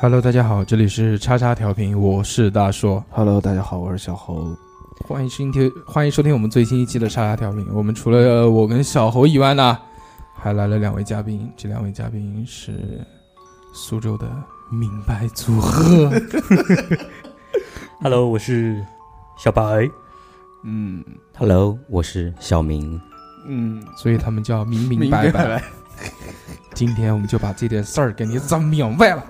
Hello，大家好，这里是叉叉调频，我是大硕。Hello，大家好，我是小猴。欢迎收听，欢迎收听我们最新一期的叉叉调频。我们除了我跟小猴以外呢，还来了两位嘉宾。这两位嘉宾是苏州的明白组合。Hello，我是小白。嗯 Hello，我是小明。嗯，所以他们叫明明明白白。白。今天我们就把这点事儿给你整明白了。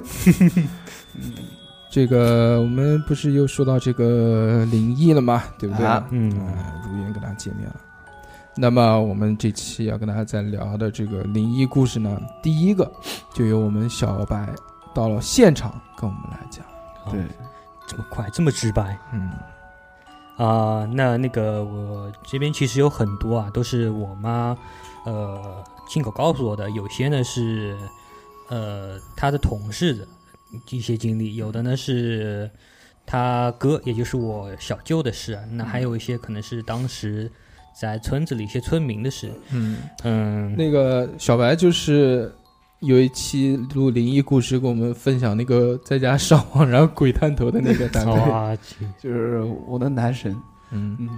这个我们不是又说到这个灵异了吗？对不对？啊嗯，啊，如愿跟大家见面了。那么我们这期要跟大家再聊的这个灵异故事呢，第一个就由我们小白到了现场跟我们来讲。对，这么快，这么直白嗯啊、那那个我这边其实有很多啊，都是我妈呃亲口告诉我的，有些呢是呃他的同事的一些经历，有的呢是他哥，也就是我小舅的事，那还有一些可能是当时在村子里一些村民的事。嗯，嗯，那个小白就是有一期录灵异故事，跟我们分享那个在家上网然后鬼探头的那个单位。啊，就是我的男神。嗯，嗯，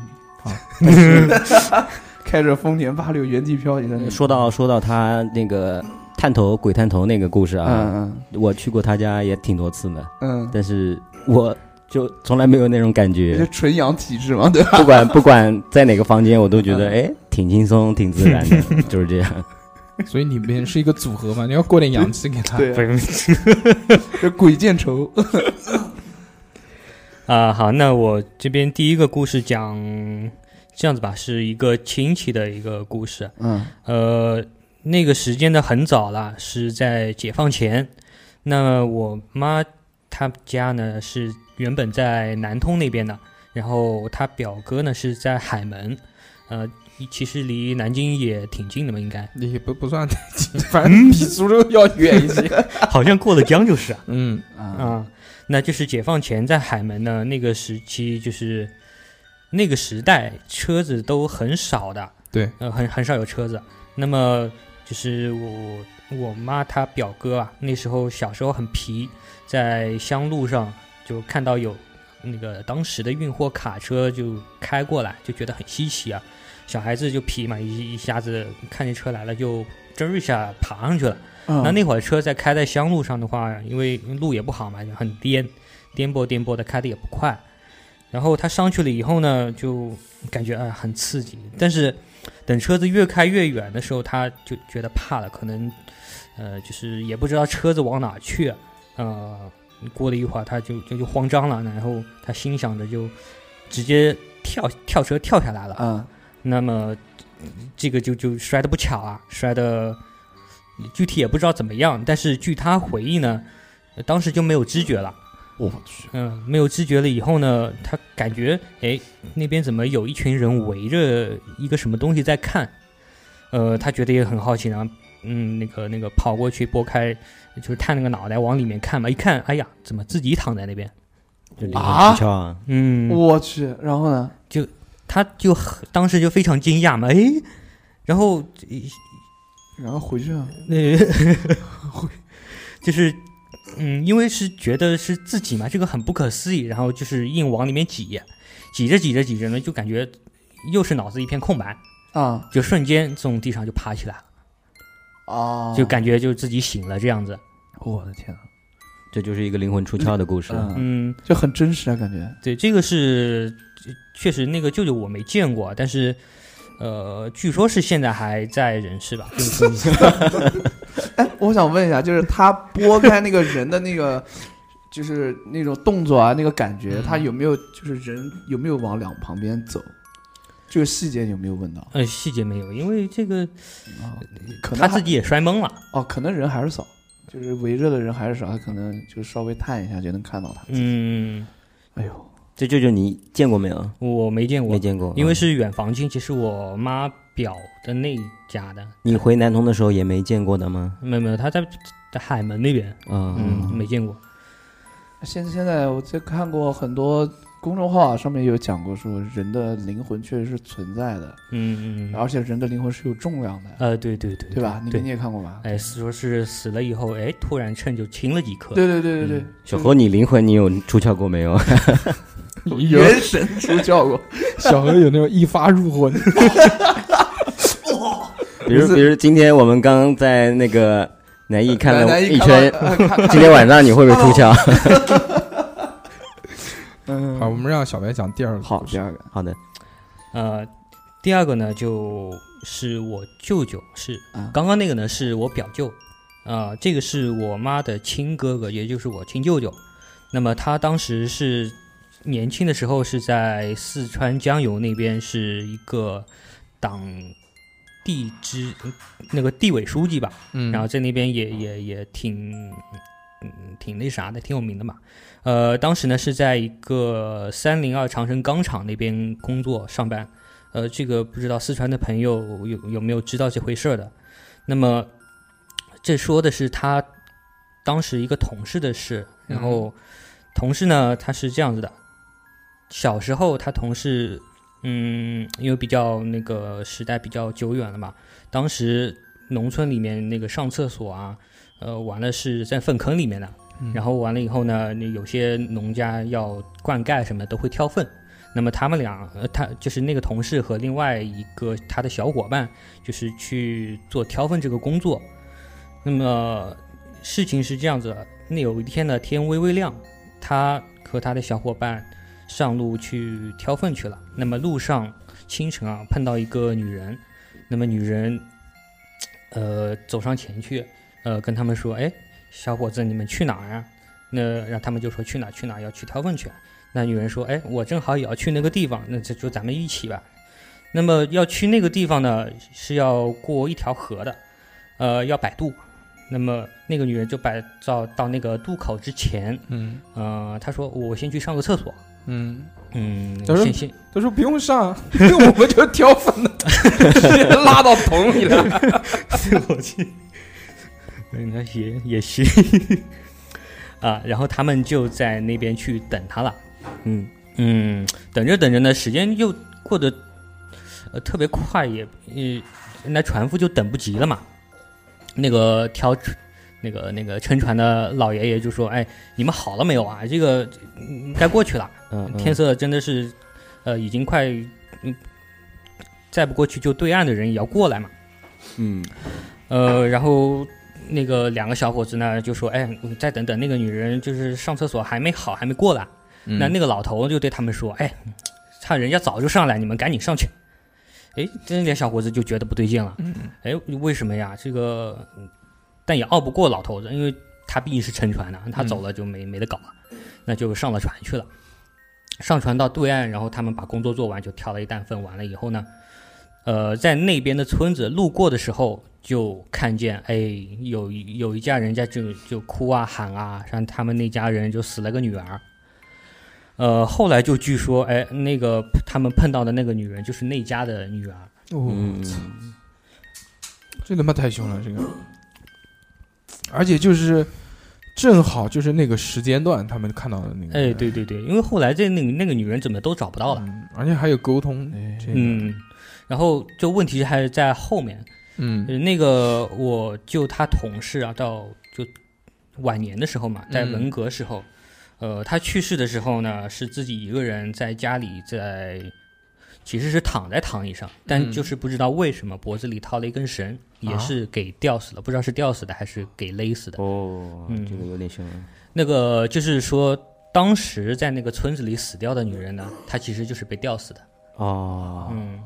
好，开着丰田八六原地漂移的那种。说到说到他那个探头鬼探头那个故事啊，嗯嗯我去过他家也挺多次的，嗯嗯，但是我就从来没有那种感这觉，纯阳体质嘛，对吧？不管 不管在哪个房间，我都觉得嗯哎挺轻松挺自然的，就是这样。所以里面是一个组合嘛，你要过点阳气给他。对，不这 鬼见愁。啊，好，那我这边第一个故事讲这样子吧，是一个亲戚的一个故事。嗯呃，那个时间呢很早了，是在解放前。那我妈她家呢是原本在南通那边的，然后她表哥呢是在海门，呃，其实离南京也挺近的嘛，应该，也不不算太近，反正 比苏州要远一些。好像过了江就是啊。嗯啊啊，那就是解放前在海门呢，那个时期就是那个时代车子都很少的，对，呃，很很少有车子。那么就是我我妈她表哥啊，那时候小时候很皮，在乡路上就看到有那个当时的运货卡车就开过来，就觉得很稀奇啊。小孩子就皮嘛，一一下子看见车来了，就吱儿一下爬上去了。嗯那那会儿车在开在乡路上的话，因为路也不好嘛，就很颠，颠簸颠簸的，开的也不快。然后他上去了以后呢，就感觉啊、很刺激，但是等车子越开越远的时候，他就觉得怕了，可能呃就是也不知道车子往哪去，呃，过了一会儿他就就就慌张了，然后他心想着就直接跳跳车跳下来了。啊那么这个就就摔得不巧啊，摔的具体也不知道怎么样，但是据他回忆呢，当时就没有知觉了。我去，嗯，没有知觉了以后呢，他感觉哎那边怎么有一群人围着一个什么东西在看，呃，他觉得也很好奇，然后嗯那个那个跑过去拨开，就是探那个脑袋往里面看嘛，一看哎呀怎么自己躺在那边，就啊？啊！嗯，我去，然后呢？就他就当时就非常惊讶嘛，哎，然后然后回去啊，那 就是，嗯，因为是觉得是自己嘛，这个很不可思议，然后就是硬往里面挤，挤着挤着挤着呢，就感觉又是脑子一片空白，啊就瞬间从地上就爬起来了，啊，就感觉就自己醒了这样子。我的天啊，这就是一个灵魂出窍的故事。嗯，嗯，就很真实啊，感觉。对，这个是确实那个舅舅我没见过，但是呃，据说是现在还在人世吧。哎，我想问一下，就是他拨开那个人的那个 就是那种动作啊，那个感觉，嗯他有没有就是人有没有往两旁边走？这个细节有没有问到？呃，细节没有，因为这个啊，可能还他自己也摔懵了。哦，可能人还是少，就是围着的人还是少，他可能就稍微探一下就能看到他。嗯，哎呦，这舅舅你见过没有？我没见过没，见过，啊因为是远房亲戚，是我妈表的那一家的。你回南通的时候也没见过的吗？没有没有，他在在海门那边，啊，嗯，没见过。现现在我在看过很多公众号啊，上面有讲过说人的灵魂确实是存在的，嗯嗯嗯，而且人的灵魂是有重量的，呃，对对对，对吧？你对你，也看过吧？哎，说是死了以后，哎，突然秤就轻了几克。对对对对对嗯，小何，你灵魂你有出窍过没有？有元神出窍过。小何有那种一发入魂，比如比如今天我们刚在那个南艺看了来一圈，，今天晚上你会不会出窍？嗯，好，我们让小白讲第二个。好，第二个，好的，呃，第二个呢，就是我舅舅，是啊刚刚那个呢是我表舅，啊、这个是我妈的亲哥哥，也就是我亲舅舅。那么他当时是年轻的时候是在四川江油那边是一个党地支那个地委书记吧，嗯，然后在那边也也也挺，嗯，挺那啥的，挺有名的嘛。呃，当时呢是在一个三零二长城钢厂那边工作上班。呃，这个不知道四川的朋友有有没有知道这回事儿的？那么这说的是他当时一个同事的事，然后同事呢他是这样子的，小时候他同事，嗯，因为比较那个时代比较久远了嘛，当时农村里面那个上厕所啊，呃，完了是在粪坑里面的，嗯然后完了以后呢，那有些农家要灌溉什么的都会挑粪。那么他们俩，呃，他就是那个同事和另外一个他的小伙伴，就是去做挑粪这个工作。那么事情是这样子的，那有一天呢，天微微亮，他和他的小伙伴上路去挑粪去了。那么路上清晨啊，碰到一个女人，那么女人，呃，走上前去，呃，跟他们说：“哎，小伙子，你们去哪儿啊？”那让他们就说去哪儿去哪儿，要去挑粪去。那女人说：“哎，我正好也要去那个地方，那这就咱们一起吧。”那么要去那个地方呢，是要过一条河的，呃，要摆渡。那么那个女人就摆到到那个渡口之前，嗯呃，她说：“我先去上个厕所。嗯，”嗯，她说他说不用上，我们就挑粪的，拉到桶里了。我去，嗯，那也也行啊。然后他们就在那边去等他了。嗯嗯，等着等着呢，时间又过得呃特别快，也呃，那船夫就等不及了嘛。那个挑船那个那个撑船的老爷爷就说：“哎，你们好了没有啊？这个嗯该过去了。”嗯，嗯天色真的是，呃，已经快，嗯，再不过去就对岸的人也要过来嘛。嗯呃，然后那个两个小伙子呢就说：“哎，你再等等，那个女人就是上厕所还没好，还没过来。那那个老头就对他们说：“哎，看人家早就上来，你们赶紧上去。”哎，这俩小伙子就觉得不对劲了。嗯哎，为什么呀？这个，嗯但也拗不过老头子，因为他毕竟是沉船的，他走了就没、没得搞了，那就上了船去了。上船到对岸，然后他们把工作做完，就挑了一担粪。完了以后呢，呃，在那边的村子路过的时候，就看见哎，有一有一家人家就就哭啊喊啊，像他们那家人就死了个女儿。呃，后来就据说，哎，那个他们碰到的那个女人就是那家的女儿。哦，嗯，这他妈太凶了，这个，而且就是正好就是那个时间段，他们看到的那个，哎，对对对，因为后来这那个那个女人怎么都找不到了。嗯，而且还有沟通，这个，嗯，然后就问题还是在后面，嗯呃那个我就他同事啊，到就晚年的时候嘛，在嗯文革时候，呃，他去世的时候呢，是自己一个人在家里在，其实是躺在躺椅上，但嗯就是不知道为什么脖子里套了一根绳，也啊是给吊死了，不知道是吊死的还是给勒死的。哦，嗯这个有点凶。那个就是说，当时在那个村子里死掉的女人呢，她其实就是被吊死的。哦，嗯，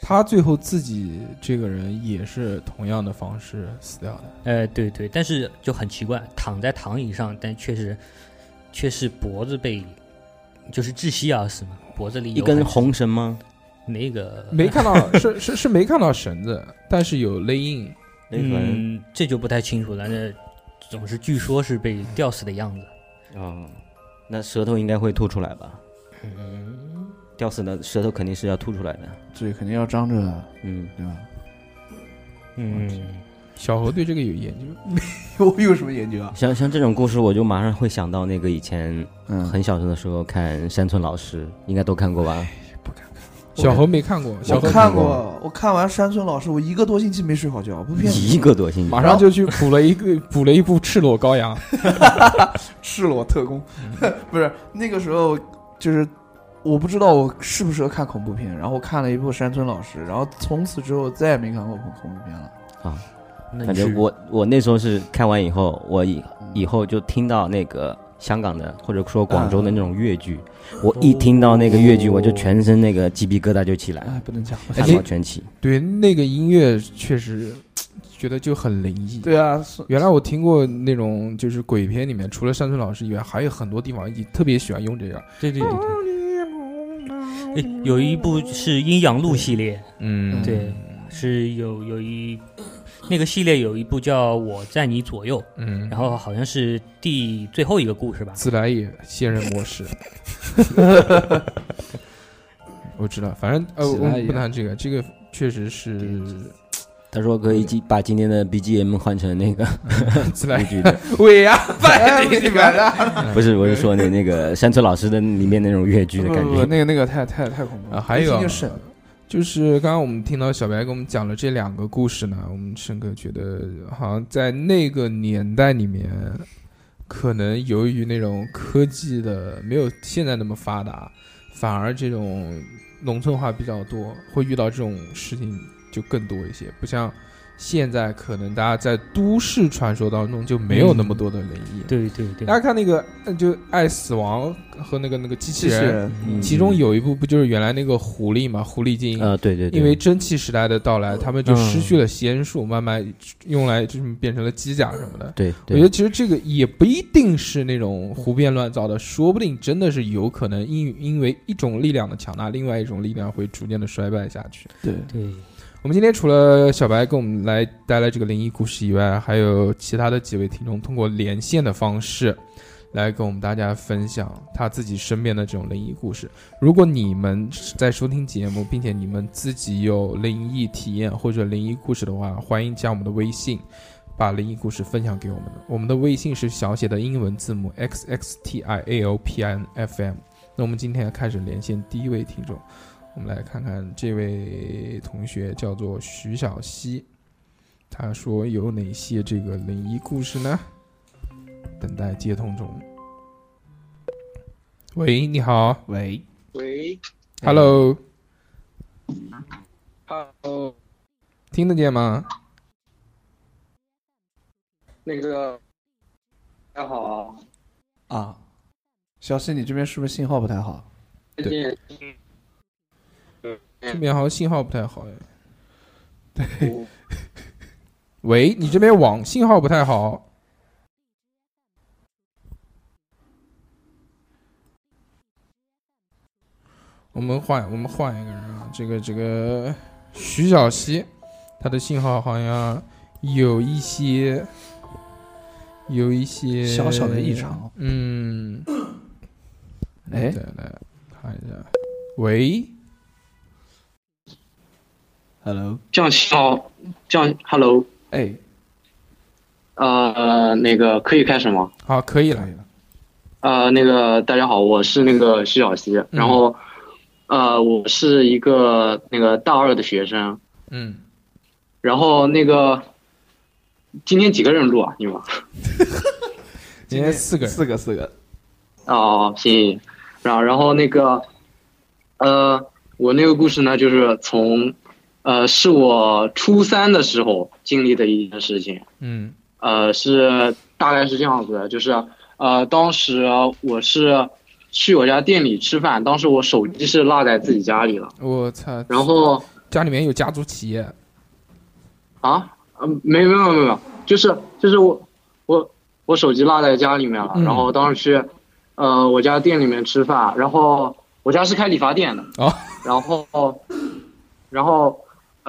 她最后自己这个人也是同样的方式死掉的，哎，对对，但是就很奇怪，躺在躺椅上，但确实却是脖子被就是窒息而死嘛，脖子里一根红绳吗？那个没看到，是 是是没看到绳子，但是有勒印。那可能嗯，这就不太清楚了。那总是据说是被吊死的样子。哦，那舌头应该会吐出来吧？嗯，吊死的舌头肯定是要吐出来的。嘴肯定要张着的，嗯，对吧？嗯，小何对这个有研究，我有什么研究啊？像像这种故事，我就马上会想到那个以前嗯，很小声的时候看山村老师，应该都看过吧？小何没看过，小我何，看过，我看完山村老师，我一个多星期没睡好觉，不骗你。一个多星期，马上就去补了一个 补了一部《赤裸羔羊》。赤裸特工，不是那个时候，就是我不知道我适不适合看恐怖片，然后看了一部山村老师，然后从此之后再也没看过恐恐怖片了。那你是反正我我那时候是看完以后，我以以后就听到那个香港的或者说广州的那种粤剧，我一听到那个粤剧，我就全身那个鸡皮疙瘩就起来了，哎，不能讲。汗毛全起。对，那个音乐确实觉得就很灵异。对啊，原来我听过那种就是鬼片里面，除了山村老师以外，还有很多地方也特别喜欢用这个。对对对对。哎，有一部是《阴阳路》系列，嗯，对，是有有一那个系列有一部叫《我在你左右》，嗯，然后好像是第最后一个故事吧。自来也现任模式。我知道，反正呃，我们不谈这个，这个确实是他说可以今把今天的 BGM 换成那个 自来粤剧的，伟呀，哎，你们的 不是，我是说那那个山村老师的里面那种越剧的感觉。那个那个太太太恐怖啊，了。还有就是刚刚我们听到小白给我们讲了这两个故事呢，我们深刻觉得，好像在那个年代里面，可能由于那种科技的没有现在那么发达，反而这种农村化比较多，会遇到这种事情就更多一些，不像现在可能大家在都市传说当中就没有那么多的灵异。对对对大，家看那个，呃就爱死亡和那个那个机器人，器人，嗯其中有一部不就是原来那个狐狸嘛，狐狸精，呃，对对对，因为蒸汽时代的到来，他们就失去了仙术，慢慢用来就是变成了机甲什么的。对我觉得，其实这个也不一定是那种胡编乱造的，说不定真的是有可能因因为一种力量的强大，另外一种力量会逐渐的衰败下去。对，对，我们今天除了小白给我们来带来这个灵异故事以外，还有其他的几位听众通过连线的方式来跟我们大家分享他自己身边的这种灵异故事。如果你们在收听节目，并且你们自己有灵异体验或者灵异故事的话，欢迎加我们的微信。把灵异故事分享给我们，我们的微信是小写的英文字母 x x t i a o p i n f m。那我们今天开始连线第一位听众，我们来看看这位同学叫做徐小溪，他说有哪些这个灵异故事呢？等待接通中。喂，你好喂，喂，Hello，，Hello，听得见吗？那个，大家好，啊，小溪，你这边是不是信号不太好？最近这边好像信号不太好哎。对 喂，你这边网信号不太好。我们换，我们换一个人啊，这个这个徐小溪，他的信号好像有一些有一些小小的异常。嗯，哎。再来看一下，喂，，Hello，这样信号，这样，Hello，哎，呃，那个可以开始吗？好，可以了。呃，那个大家好，我是那个徐小溪，然后，呃，我是一个那个大二的学生，嗯，然后那个今天几个人录啊？你们？今天四个，四个，四个。哦，行，然后然后那个，呃，我那个故事呢，就是从，呃，是我初三的时候经历的一件事情，嗯。呃，是大概是这样子的，就是呃，当时我是去我家店里吃饭，当时我手机是落在自己家里了，我操，然后家里面有家族企业，啊，呃，没没有没有没有，就是就是我我我手机落在家里面了，嗯。然后当时去呃我家店里面吃饭，然后我家是开理发店的，哦，然后然后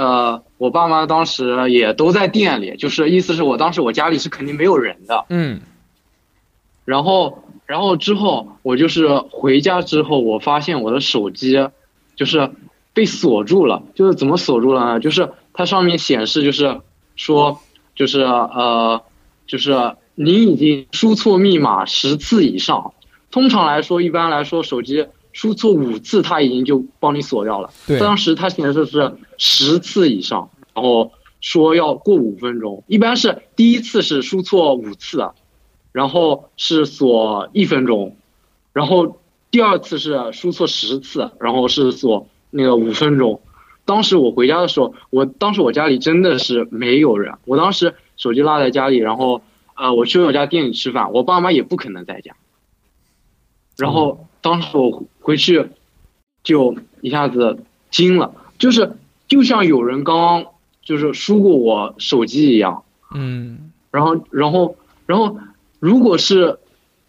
呃我爸妈当时也都在店里，就是意思是我当时我家里是肯定没有人的，嗯然后，然后之后我就是回家之后，我发现我的手机就是被锁住了。就是怎么锁住了呢？就是它上面显示就是说，就是呃，就是你已经输错密码十次以上。通常来说，一般来说，手机输错五次，他已经就帮你锁掉了。对当时他显示是十次以上，然后说要过五分钟。一般是第一次是输错五次，然后是锁一分钟，然后第二次是输错十次，然后是锁那个五分钟。当时我回家的时候，我当时我家里真的是没有人，我当时手机落在家里，然后呃我去我家店里吃饭，我爸妈也不可能在家。然后当时我回去就一下子惊了，就是就像有人刚刚就是输过我手机一样，嗯然后，然后，然后，如果是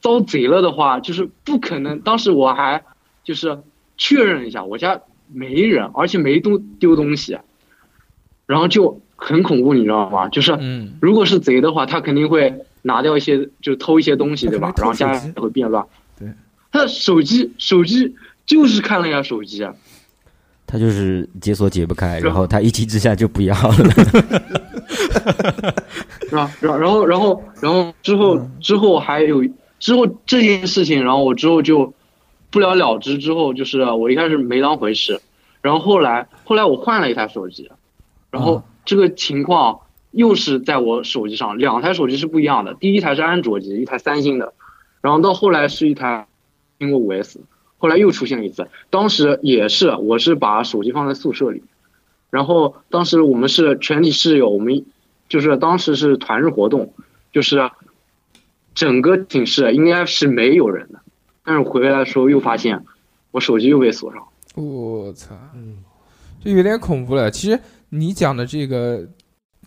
遭贼了的话，就是不可能。当时我还就是确认一下，我家没人，而且没东丢东西，然后就很恐怖，你知道吗？就是嗯如果是贼的话，他肯定会拿掉一些，就偷一些东西，对吧？然后家里会变乱。对，他手机手机就是看了一下手机啊，他就是解锁解不开，然后他一气之下就不要了。是吧？然然后然后然后之后之后还有之后这件事情，然后我之后就不了了之。之后就是我一开始没当回事，然后后来后来我换了一台手机，然后这个情况又是在我手机上，两台手机是不一样的。第一台是安卓机，一台三星的，然后到后来是一台苹果五 S，后来又出现了一次，当时也是我是把手机放在宿舍里，然后当时我们是全体室友，我们就是当时是团日活动，就是整个寝室应该是没有人的，但是回来的时候又发现我手机又被锁上。我操，嗯，这有点恐怖了。其实你讲的这个，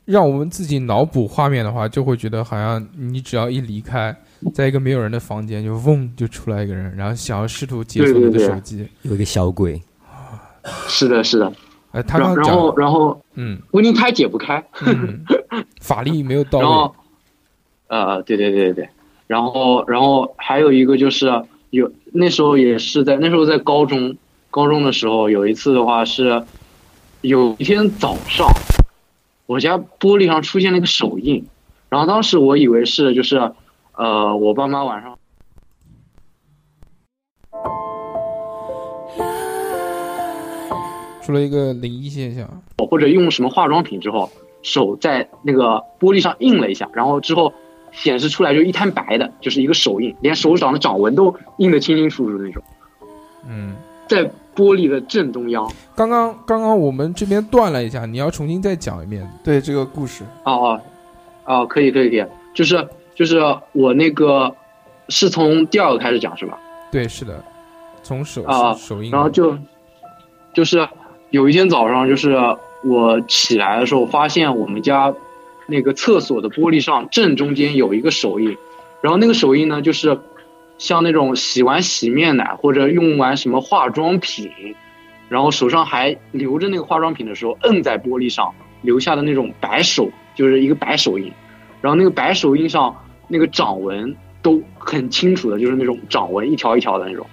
让我们自己脑补画面的话，就会觉得好像你只要一离开，在一个没有人的房间，就嗡就出来一个人，然后想要试图解锁你的对对对。手机。有一个小鬼，是的，是的。哎，他然后然后嗯。温妮胎解不开，嗯，法力没有到位。然后，呃，对对对对对，然后然后还有一个就是有那时候也是在那时候在高中，高中的时候有一次的话是，有一天早上，我家玻璃上出现了一个手印，然后当时我以为是就是，呃，我爸妈晚上出了一个灵异现象。或者用什么化妆品之后，手在那个玻璃上印了一下，然后之后显示出来就一滩白的，就是一个手印，连手掌的掌纹都印得清清楚楚的那种。嗯，在玻璃的正中央。刚刚刚刚我们这边断了一下，你要重新再讲一遍。对这个故事，哦哦，哦，可以可以可以，就是就是我那个是从第二个开始讲是吧？对，是的，从手啊手印，然后就就是有一天早上，就是我起来的时候，发现我们家那个厕所的玻璃上正中间有一个手印，然后那个手印呢，就是像那种洗完洗面奶或者用完什么化妆品，然后手上还留着那个化妆品的时候，摁在玻璃上留下的那种白手，就是一个白手印，然后那个白手印上那个掌纹都很清楚的，就是那种掌纹一条一条的那种。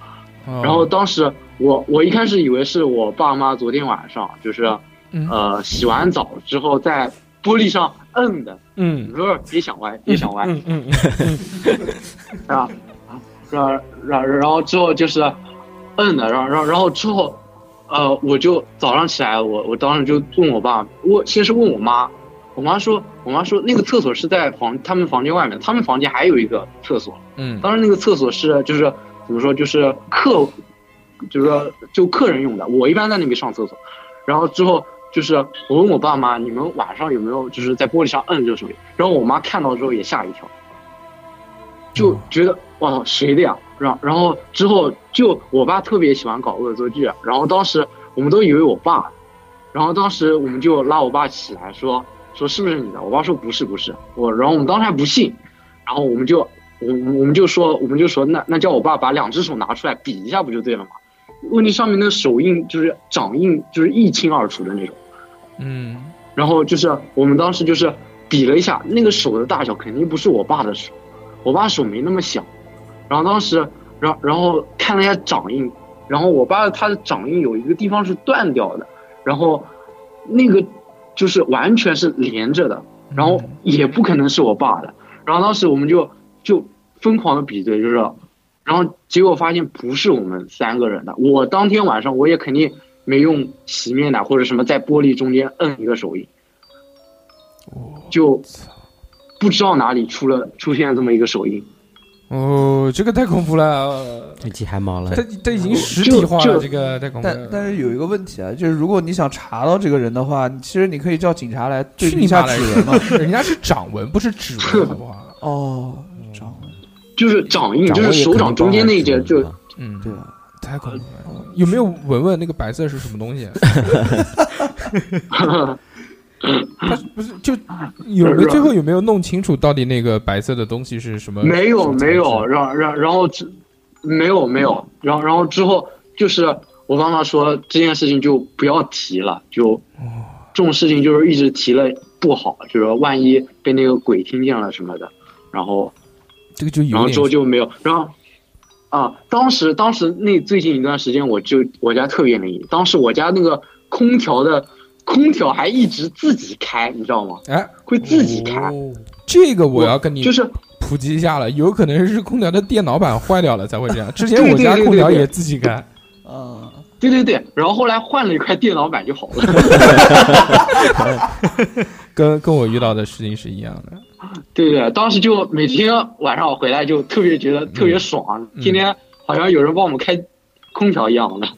哦然后当时我我一开始以为是我爸妈昨天晚上就是嗯呃洗完澡之后在玻璃上摁的，嗯不是别想歪，别想歪，嗯嗯 是吧？然后然后然后之后就是摁的，然后然后然后之后呃我就早上起来，我我当时就问我爸，我先是问我妈，我妈说我妈说那个厕所是在房他们房间外面，他们房间还有一个厕所，嗯当时那个厕所是就是怎么说，就是客，就是说就客人用的。我一般在那边上厕所，然后之后就是我问我爸妈，你们晚上有没有就是在玻璃上摁这个手印？然后我妈看到之后也吓一跳，就觉得哇谁的呀？然然后之后就我爸特别喜欢搞恶作剧，然后当时我们都以为我爸，然后当时我们就拉我爸起来说说是不是你的？我爸说不是不是我，然后我们当时还不信，然后我们就我们我们就说我们就说那那叫我爸把两只手拿出来比一下不就对了吗？问题上面那个手印就是掌印就是一清二楚的那种。嗯，然后就是我们当时就是比了一下，那个手的大小肯定不是我爸的手，我爸手没那么小。然后当时，然然后看了一下掌印，然后我爸他的掌印有一个地方是断掉的，然后那个就是完全是连着的，然后也不可能是我爸的。然后当时我们就就疯狂的比对，就是，然后结果发现不是我们三个人的。我当天晚上我也肯定。没用洗面奶或者什么在玻璃中间摁一个手印，就不知道哪里出了出现这么一个手印。哦，这个太恐怖了，这起汗毛了。它它已经实体化了，这个太恐怖。但但是有一个问题啊，就是如果你想查到这个人的话，其实你可以叫警察来对一下指纹嘛。人家是掌纹，不是指纹，好不好？哦，掌纹就是掌印，就是手掌中间那一节，就嗯，对。太恐怖了！有没有闻闻那个白色是什么东西？他不是就有没有最后有没有弄清楚到底那个白色的东西是什么？没有没有，然然然后之没有没有，然后然后之后就是我妈妈说这件事情就不要提了，就这种事情就是一直提了不好，就是万一被那个鬼听见了什么的，然后这个就然后之后就没有，然后。啊，当时当时那最近一段时间，我就我家特别灵异。当时我家那个空调的空调还一直自己开，你知道吗？哎，会自己开。这个我要跟你就是普及一下了，有可能是空调的电脑板坏掉了才会这样。之前我家空调也自己开。啊，对对对，然后后来换了一块电脑板就好了。跟跟我遇到的事情是一样的。对对，当时就每天晚上我回来就特别觉得特别爽，天天好像有人帮我们开空调一样的。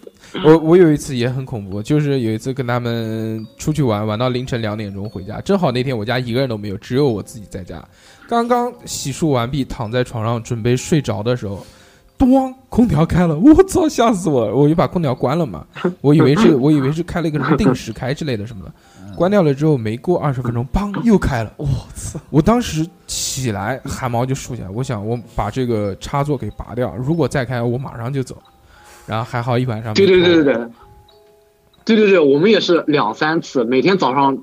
我我有一次也很恐怖，就是有一次跟他们出去玩，玩到凌晨两点钟回家，正好那天我家一个人都没有，只有我自己在家。刚刚洗漱完毕，躺在床上准备睡着的时候，咣，空调开了，我操，吓死我！了！我就把空调关了嘛，我以为是我以为是开了一个什么定时开之类的什么的。关掉了之后，没过二十分钟，砰，又开了。我操！我当时起来，汗毛就竖起来。我想，我把这个插座给拔掉，如果再开，我马上就走。然后还好一晚上。对对对对对，对对对，我们也是两三次，每天早上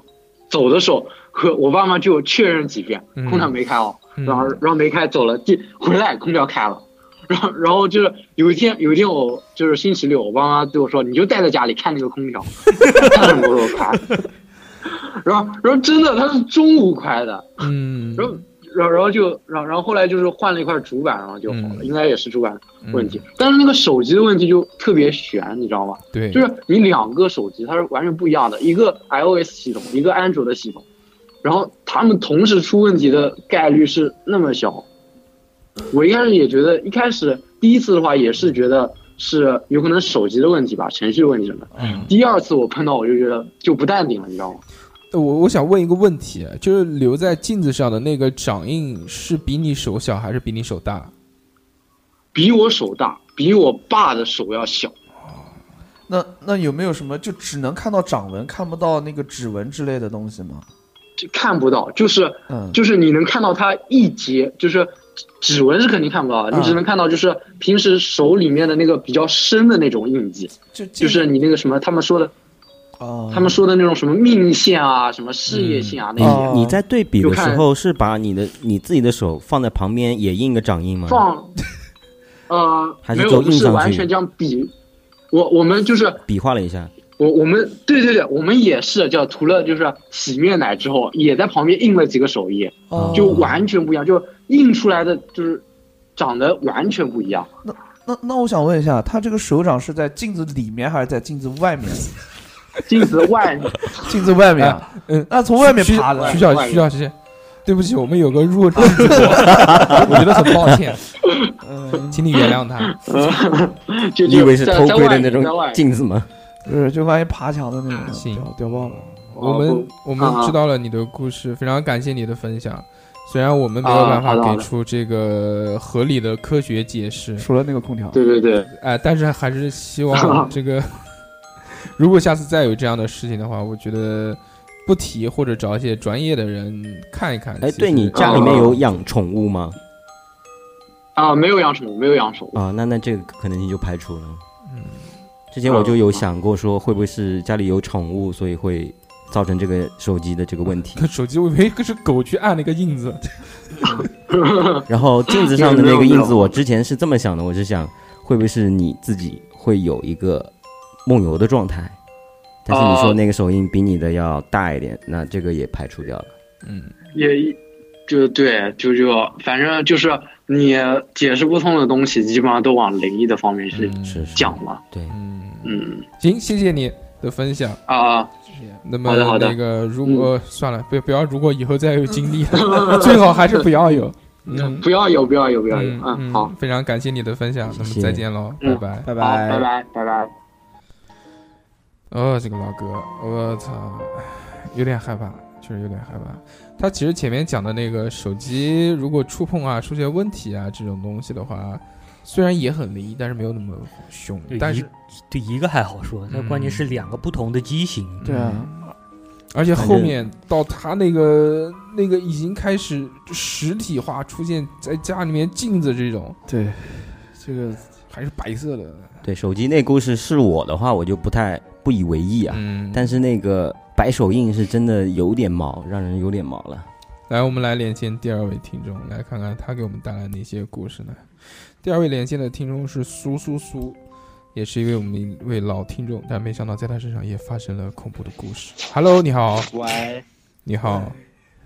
走的时候和我爸妈就确认几遍，空调没开哦，然后然后没开，走了，第回来空调开了，然后然后就是有一天有一天我就是星期六，我爸妈对我说，你就待在家里看那个空调，看什么时候开。然后，然后真的，它是中午开的，嗯，然后，然后，然后就，然后，然后后来就是换了一块主板，然后就好了，应该也是主板问题。但是那个手机的问题就特别悬，你知道吗？对，就是你两个手机它是完全不一样的，一个 iOS 系统，一个安卓的系统，然后他们同时出问题的概率是那么小。我一开始也觉得，一开始第一次的话也是觉得是有可能手机的问题吧，程序问题什么的。嗯。第二次我碰到，我就觉得就不淡定了，你知道吗？我我想问一个问题，就是留在镜子上的那个掌印是比你手小还是比你手大？比我手大，比我爸的手要小。那那有没有什么就只能看到掌纹，看不到那个指纹之类的东西吗？就看不到，就是就是你能看到它一节，就是指纹是肯定看不到，你只能看到就是平时手里面的那个比较深的那种印记，就就是你那个什么他们说的。他们说的那种什么命线啊，什么事业线啊，那些。你在对比的时候是把你的你自己的手放在旁边也印个掌印吗？放，呃，还是就是完全这样比。我我们就是比划了一下。我我们对对对，我们也是叫涂了，就是洗面奶之后，也在旁边印了几个手印，就完全不一样，就印出来的就是长得完全不一样。那那那我想问一下，他这个手掌是在镜子里面还是在镜子外面？镜子外面，镜子外面，嗯，那从外面爬的。徐小徐小西，对不起，我们有个弱智，我觉得很抱歉，嗯，请你原谅他。你以为是偷窥的那种镜子吗？不是，就万一爬墙的那种。行，屌爆了！我们我们知道了你的故事，非常感谢你的分享。虽然我们没有办法给出这个合理的科学解释，除了那个空调。对对对，哎，但是还是希望这个。如果下次再有这样的事情的话，我觉得不提或者找一些专业的人看一看。哎，对你家里面有养宠物吗？啊，没有养宠物，没有养宠物。啊，那那这个可能性就排除了。嗯，之前我就有想过说，会不会是家里有宠物，所以会造成这个手机的这个问题。可 手机我以为是狗去按了一个印子，然后镜子上的那个印子，我之前是这么想的，我是想会不会是你自己会有一个梦游的状态，但是你说哦。那个手印比你的要大一点，那这个也排除掉了。嗯，也就对，就就反正就是你解释不通的东西，基本上都往灵异的方面去讲嘛。对，嗯，嗯。行，谢谢你的分享。啊，那么好的好的。那个，如果、算了，不不要，如果以后再有经历，最好还是不要有。嗯，不要有，不要有，不要有。嗯嗯，好，，非常感谢你的分享，那么再见喽，拜。拜，拜拜，拜拜。哦，这个老哥，我操，有点害怕，确实有点害怕。他其实前面讲的那个手机如果触碰啊出现问题啊这种东西的话，虽然也很灵异，但是没有那么凶对。但是一对一个还好说，那嗯关键是两个不同的机型。对啊，而且后面到他那个那个已经开始实体化出现在家里面镜子这种，对，这个还是白色的，对手机那故事是我的话，我就不太不以为意啊。嗯，但是那个白手印是真的有点毛，让人有点毛了。来，我们来连线第二位听众，来看看他给我们带来哪些故事呢？第二位连线的听众是苏苏苏，也是一位我们一位老听众，但没想到在他身上也发生了恐怖的故事。Hello，你好，喂你好，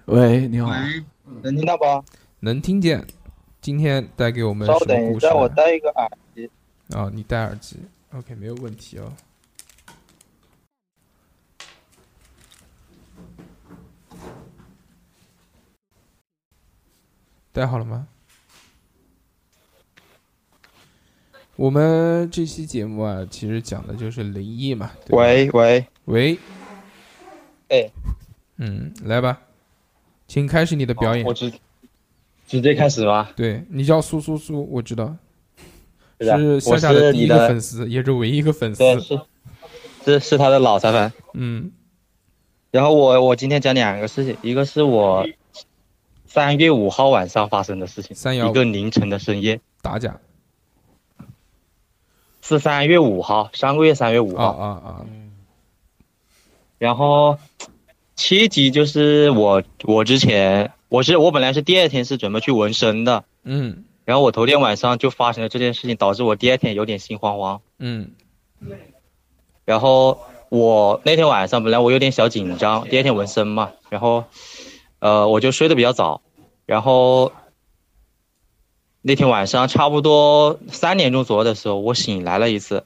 喂，你好，喂，能听到不？能听见？今天带给我们什么稍等一下，故事呢？我戴一个耳机。啊、你戴耳机，OK，没有问题哦。戴好了吗？我们这期节目啊，其实讲的就是灵异嘛。对喂喂，喂，哎，嗯，来吧，请开始你的表演。我直直接开始吧。对你叫苏苏苏，我知道，是夏我夏的第一个粉丝，也是唯一一个粉丝。对，是是是他的老彩粉。嗯然后我我今天讲两个事情，一个是我三月五号晚上发生的事情，三幺一个凌晨的深夜，打假。是三月五号，上个月三月五啊号。啊啊！然后契机就是我我之前我是我本来是第二天是准备去纹身的，嗯。然后我头天晚上就发生了这件事情，导致我第二天有点心慌慌。嗯。然后我那天晚上本来我有点小紧张，第二天纹身嘛，然后呃我就睡得比较早，然后那天晚上差不多三点钟左右的时候，我醒来了一次，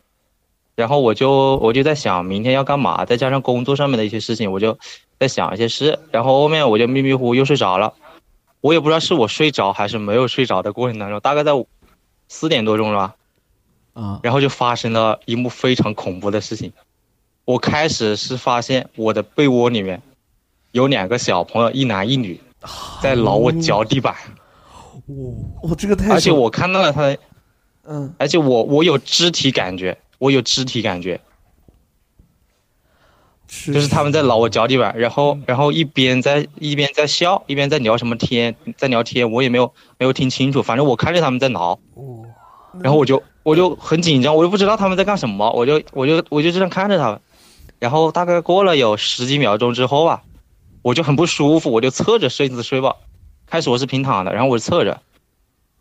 然后我就我就在想明天要干嘛，再加上工作上面的一些事情，我就在想一些事，然后后面我就迷迷糊糊又睡着了，我也不知道是我睡着还是没有睡着的过程当中，大概在四点多钟了吧，啊，然后就发生了一幕非常恐怖的事情。我开始是发现我的被窝里面有两个小朋友，一男一女，在挠我脚底板，我我这个太而且我看到了他的，嗯。而且我我有肢体感觉，我有肢体感觉，就是他们在挠我脚底板，然后然后一边在一边在笑，一边在聊什么天，在聊天，我也没有没有听清楚，反正我看着他们在挠，然后我就我就很紧张，我就不知道他们在干什么，我就我就我就这样看着他们，然后大概过了有十几秒钟之后吧，我就很不舒服，我就侧着身子睡吧。开始我是平躺的，然后我就侧着，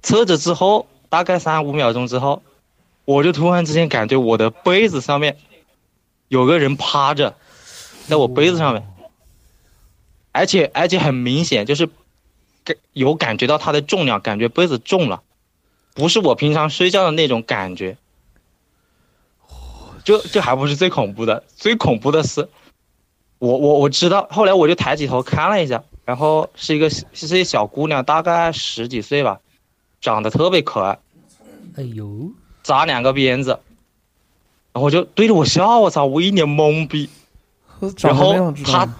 侧着之后大概三五秒钟之后，我就突然之间感觉我的被子上面有个人趴着，在我被子上面，而且而且很明显就是感有感觉到它的重量，感觉被子重了，不是我平常睡觉的那种感觉。这这还不是最恐怖的，最恐怖的是，我我我知道，后来我就抬起头看了一下，然后是一个是一个小姑娘，大概十几岁吧，长得特别可爱，哎呦，扎两个辫子，然后就对着我笑，我操，我一脸懵逼。然后他样知道吗？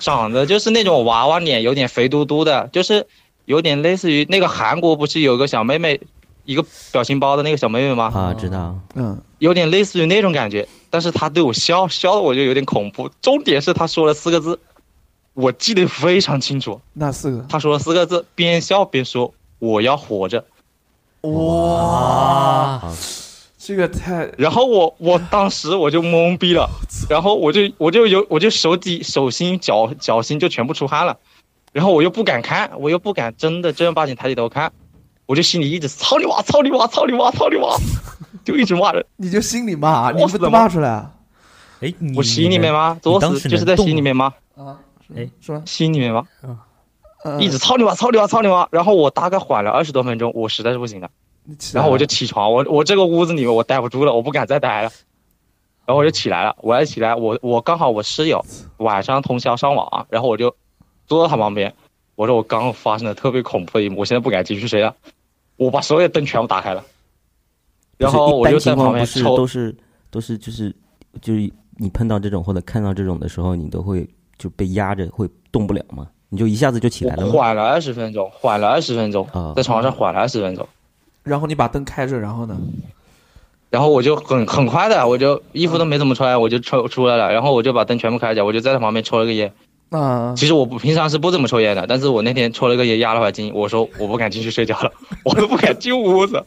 长得就是那种娃娃脸，有点肥嘟嘟的，就是有点类似于那个韩国不是有个小妹妹，一个表情包的那个小妹妹吗？啊，知道。嗯，有点类似于那种感觉，但是他对我笑笑的我就有点恐怖。重点是他说了四个字，我记得非常清楚。那四个他说了四个字，边笑边说我要活着。哇，这个太……然后我我当时我就懵逼了，然后我就我就有我就手底手心脚脚心就全部出汗了，然后我又不敢看，我又不敢真的正儿八经抬起头看，我就心里一直操你妈操你妈操你妈操你妈，就一直骂人。你就心里骂，你不骂出来啊？哎，我心里面吗？作死就是在心里面吗？啊，哎，是吧？心里面吗？嗯一直操你妈操你妈操你妈，然后我大概缓了二十多分钟，我实在是不行了。然后我就起床，我我这个屋子里面我待不住了，我不敢再待了，然后我就起来了。我要起来，我我刚好我室友晚上通宵上网，然后我就坐到他旁边，我说我刚发生了特别恐怖的一幕，我现在不敢继续睡了，我把所有灯全部打开了，然后我就在旁边不是抽都是都是就是就是你碰到这种或者看到这种的时候，你都会就被压着会动不了吗？你就一下子就起来了吗？缓了二十分钟，缓了二十分钟，啊在床上缓了二十分钟，然后你把灯开着，然后呢？然后我就很很快的，我就衣服都没怎么穿，我就抽出来了，然后我就把灯全部开着，我就在他旁边抽了个烟。啊其实我不平常是不怎么抽烟的，但是我那天抽了个烟压了会儿惊，我说我不敢进去睡觉了，我都不敢进屋子。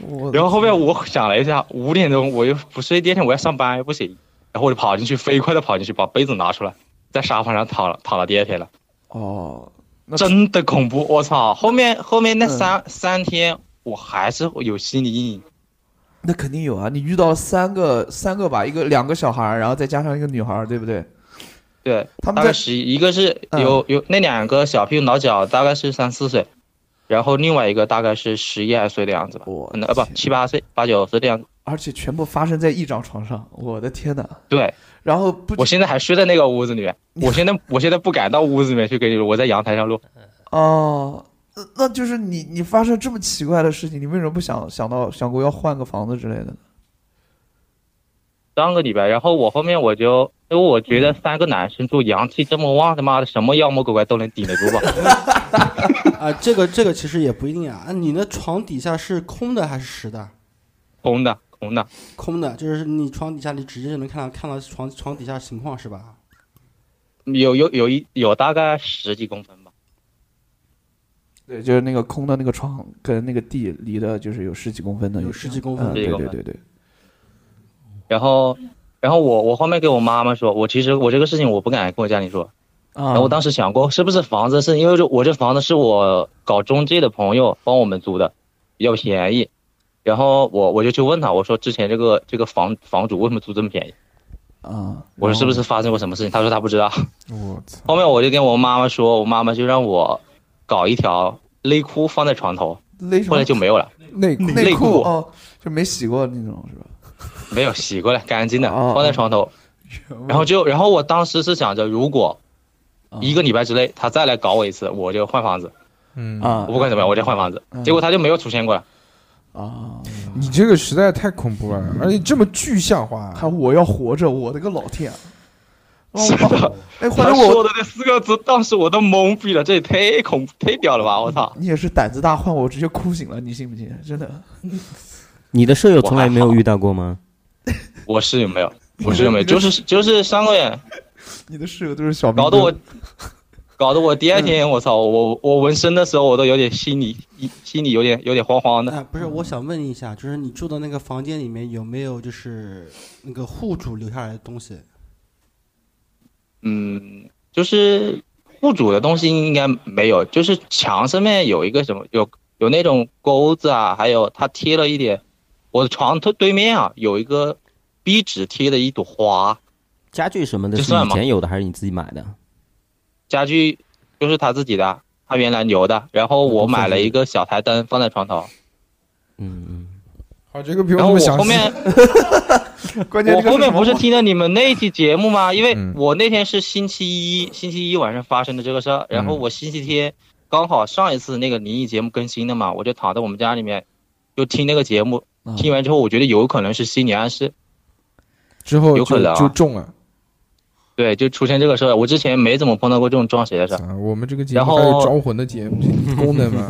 我然后后面我想了一下，五点钟我又不睡，第二天我要上班又不行，然后我就跑进去，飞快的跑进去，把被子拿出来，在沙发上躺了躺了第二天了，哦，真的恐怖，我操！后面后面那三、三天我还是有心理阴影，那肯定有啊！你遇到了三个三个吧，一个两个小孩儿，然后再加上一个女孩儿，对不对？对，他们在大概十一个是嗯有有那两个小屁股老脚大概是三四岁，然后另外一个大概是十一二岁的样子吧，我可能呃不七八岁八九岁的样子。而且全部发生在一张床上，我的天哪！对，然后不我现在还睡在那个屋子里面，我现在我现在不敢到屋子里面去给你录，我在阳台上录。哦，那那就是你你发生这么奇怪的事情，你为什么不想想到想过要换个房子之类的呢？上个礼拜，然后我后面我就，因为我觉得三个男生住阳气这么旺，他妈的什么妖魔鬼怪都能顶得住吧？啊，这个这个其实也不一定啊。啊你的床底下是空的还是实的？空的，空的，空的，就是你床底下你直接就能看到看到床床底下情况是吧？有有有一有大概十几公分吧。对，就是那个空的那个床跟那个地离的，就是有十几公分的，有十几公分嗯，对对对对，然后，然后我我后面给我妈妈说，我其实我这个事情我不敢跟我家里说。啊然后我当时想过，是不是房子是因为这我这房子是我搞中介的朋友帮我们租的，比较便宜。然后我我就去问他，我说之前这个这个房房主为什么租这么便宜？啊，我说是不是发生过什么事情？他说他不知道。我操！后面我就跟我妈妈说，我妈妈就让我搞一条内裤放在床头，后来就没有了，内内裤哦，就没洗过那种是吧？没有洗过了，干净的哦放在床头。然后就然后我当时是想着，如果一个礼拜之内他再来搞我一次，我就换房子。嗯啊我不管怎么样，我就换房子。嗯结果他就没有出现过了。啊，你这个实在太恐怖了，而且这么具象化。还我要活着，我的个老天 是的，哎，换我，说的那四个字，当时我都懵逼了，这也太恐太屌了吧！我操！你也是胆子大，换我直接哭醒了，你信不信？真的，你的舍友从来没有遇到过吗？我室友没有，我室友没有，就是就是上个月 你的室友都是小搞得我 搞得我第二天，我操，我我纹身的时候，我都有点心里心里有点有点慌慌的。哎，不是，我想问一下，就是你住的那个房间里面有没有就是那个户主留下来的东西？嗯，就是户主的东西应该没有，就是墙上面有一个什么有有那种钩子啊，还有他贴了一点，我的床头对面啊有一个壁纸贴的一朵花，家具什么的是这算吗以前有的还是你自己买的？家具就是他自己的，他原来留的，然后我买了一个小台灯放在床头，嗯嗯。好，这个不用然后我。后面 关键我后面不是听听了你们那一期节目吗？因为嗯我那天是星期一，星期一晚上发生的这个事儿，然后嗯我星期天刚好上一次那个灵异节目更新的嘛，我就躺在我们家里面就听那个节目，嗯听完之后我觉得有可能是心理暗示，之后有可能啊就中了。对，就出现这个事儿。我之前没怎么碰到过这种撞邪的事儿，啊，我们这个节然后目还有招魂的节目 功能吗？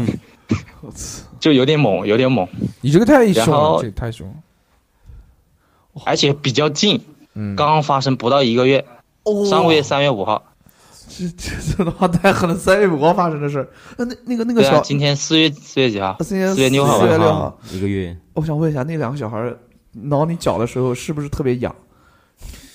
就有点猛，有点猛，你这个太凶了，然后这太凶了。而且比较近，嗯，刚刚发生不到一个月，哦上个月三月五号，这这这的话太狠了！三月五号发生的事儿，那那那个那个今天四月四月几号？今天4月六号四月六号，一个月，我想问一下，那两个小孩挠你脚的时候是不是特别痒？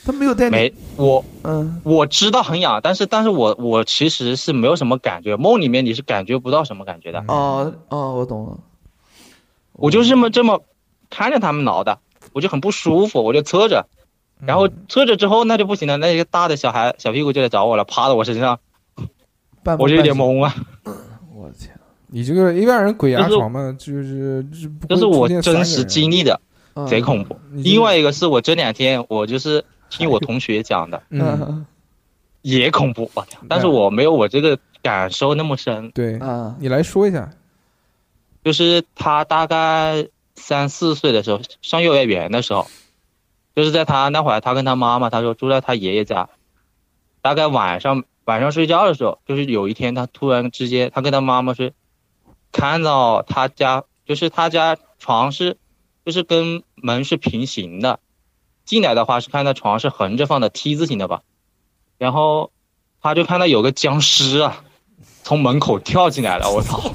他没有带你，没，我嗯，我知道很痒，但是但是我我其实是没有什么感觉，梦里面你是感觉不到什么感觉的。哦哦，我懂了。我就这么这么看着他们挠的，我就很不舒服，我就侧着，然后侧着之后那就不行了，那个大的小孩小屁股就来找我了，趴到我身上，我就有点。懵啊。我的天，你这个一般人鬼压就是床嘛，就是这是我真实经历的，嗯贼恐怖。另外一个是我这两天我就是听我同学讲的，嗯，嗯也恐怖，我天！但是我没有我这个感受那么深，对，啊你来说一下，就是他大概三四岁的时候，上幼儿园的时候，就是在他那会儿，他跟他妈妈，他说住在他爷爷家，大概晚上晚上睡觉的时候，就是有一天他突然之间，他跟他妈妈说，看到他家就是他家床是就是跟门是平行的，进来的话是看到床是横着放的 T 字形的吧，然后他就看到有个僵尸啊。从门口跳进来了，我操！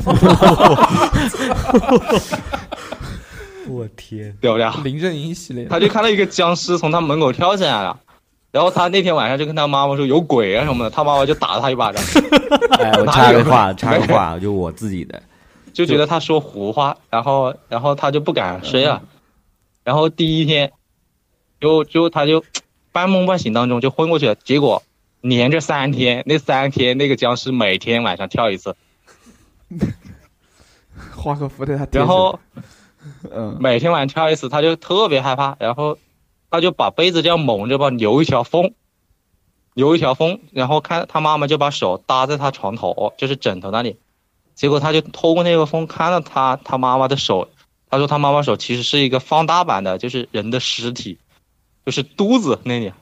我天，屌不对？林正英系列，他就看到一个僵尸从他门口跳下来了，然后他那天晚上就跟他妈妈说有鬼啊什么的，他妈妈就打了他一巴掌，哎，我 插个话，插个话，就我自己的，就觉得他说胡话，然后然后他就不敢睡了，然后第一天就就他就半梦半醒当中就昏过去了，结果连着三天，那三天那个僵尸每天晚上跳一次，画个符给他。然后嗯。每天晚上跳一次，他就特别害怕，然后他就把被子这样蒙着吧，留一条缝，留一条缝，然后看他妈妈就把手搭在他床头，就是枕头那里，结果他就透过那个缝看到他他妈妈的手，他说他妈妈手其实是一个放大版的，就是人的尸体，就是肚子那里。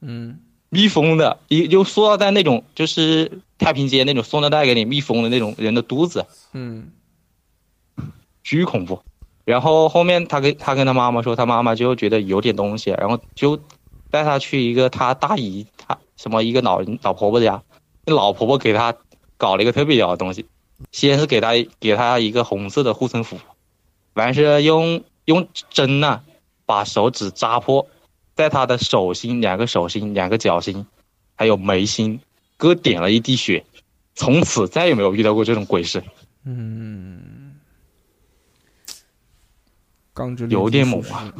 嗯，密封的，一就塑料袋那种，就是太平间那种塑料袋给你密封的那种人的肚子，嗯，巨恐怖。然后后面他跟他跟他妈妈说，他妈妈就觉得有点东西，然后就带他去一个他大姨他什么一个老老婆婆家，那老婆婆给他搞了一个特别屌的东西，先是给他给他一个红色的护身符，完是用用针呐、把手指扎破，在他的手心两个手心两个脚心，还有眉心各点了一滴血，从此再也没有遇到过这种鬼事。嗯，钢之有点猛啊，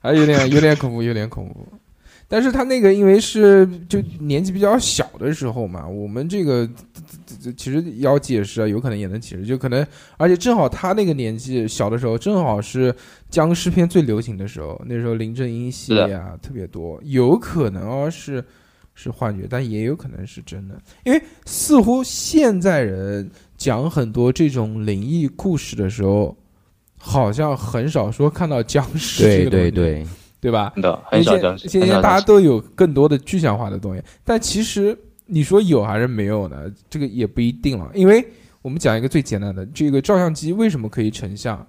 还有点有点恐怖，有点恐怖。但是他那个因为是就年纪比较小的时候嘛，我们这个其实要解释啊，有可能也能解释，就可能而且正好他那个年纪小的时候，正好是僵尸片最流行的时候，那时候林正英系列啊特别多，有可能哦是是幻觉，但也有可能是真的，因为似乎现在人讲很多这种灵异故事的时候，好像很少说看到僵尸这对个东西，对对，真对吧？的很少僵尸，现在大家都有更多的具象化的东西，但其实你说有还是没有呢？这个也不一定了，因为我们讲一个最简单的，这个照相机为什么可以成像？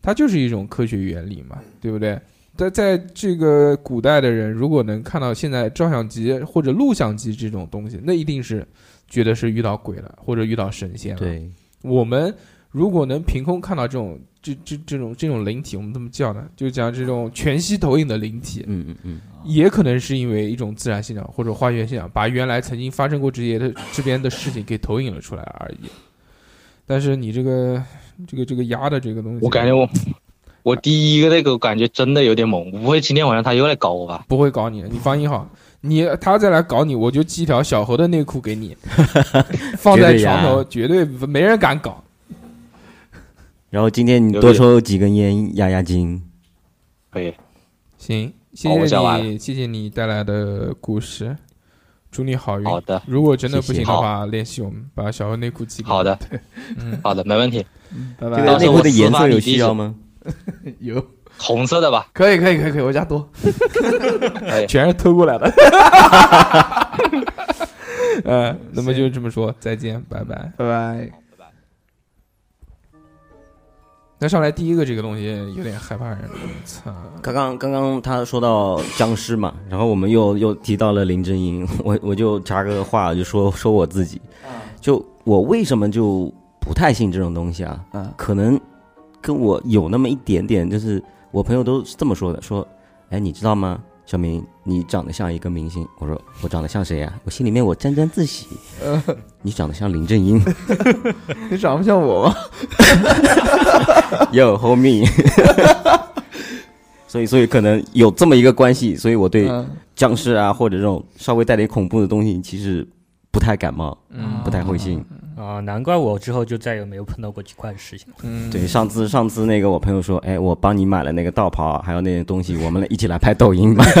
它就是一种科学原理嘛，对不对？在在这个古代的人，如果能看到现在照相机或者录像机这种东西，那一定是觉得是遇到鬼了，或者遇到神仙了。对，我们如果能凭空看到这种这这这种这种灵体，我们这么叫呢，就讲这种全息投影的灵体，嗯嗯嗯，也可能是因为一种自然现象或者化学现象，把原来曾经发生过这些的这边的事情给投影了出来而已。但是你这个这个这个压的这个东西，我感觉我我第一个那个感觉真的有点猛，不会今天晚上他又来搞我吧？不会搞你，你放心好。你他再来搞你，我就寄一条小猴的内裤给你，放在床头，绝对没人敢搞。然后今天你多抽几根烟压压惊，可以，行，谢谢你，谢谢你带来的故事，祝你好运。好的如果真的不行的谢谢话，联系我们，把小猴内裤寄给我。好的对，嗯，好的，没问题。拜拜。这个内裤的颜色有需要吗？有，红色的吧？可以可以可以可以，我家多。哎 全是偷过来的。呃，那么就这么说，再见，拜拜。拜拜。那上来第一个这个东西有点害怕人，操！刚刚刚刚他说到僵尸嘛，然后我们又又提到了林正英，我我就插个话，就说说我自己，就我为什么就不太信这种东西啊？嗯可能跟我有那么一点点，就是我朋友都是这么说的，说，哎，你知道吗？小明，你长得像一个明星。我说我长得像谁呀、我心里面我沾沾自喜。呃，你长得像林正英。你长得像我吗？Yo homie，所以所以可能有这么一个关系，所以我对嗯僵尸啊或者这种稍微带点恐怖的东西，其实不太感冒，嗯不太会信。啊、难怪我之后就再也没有碰到过奇怪的事情。嗯，对，上次上次那个我朋友说，哎，我帮你买了那个道袍，还有那些东西，我们一起来拍抖音吧。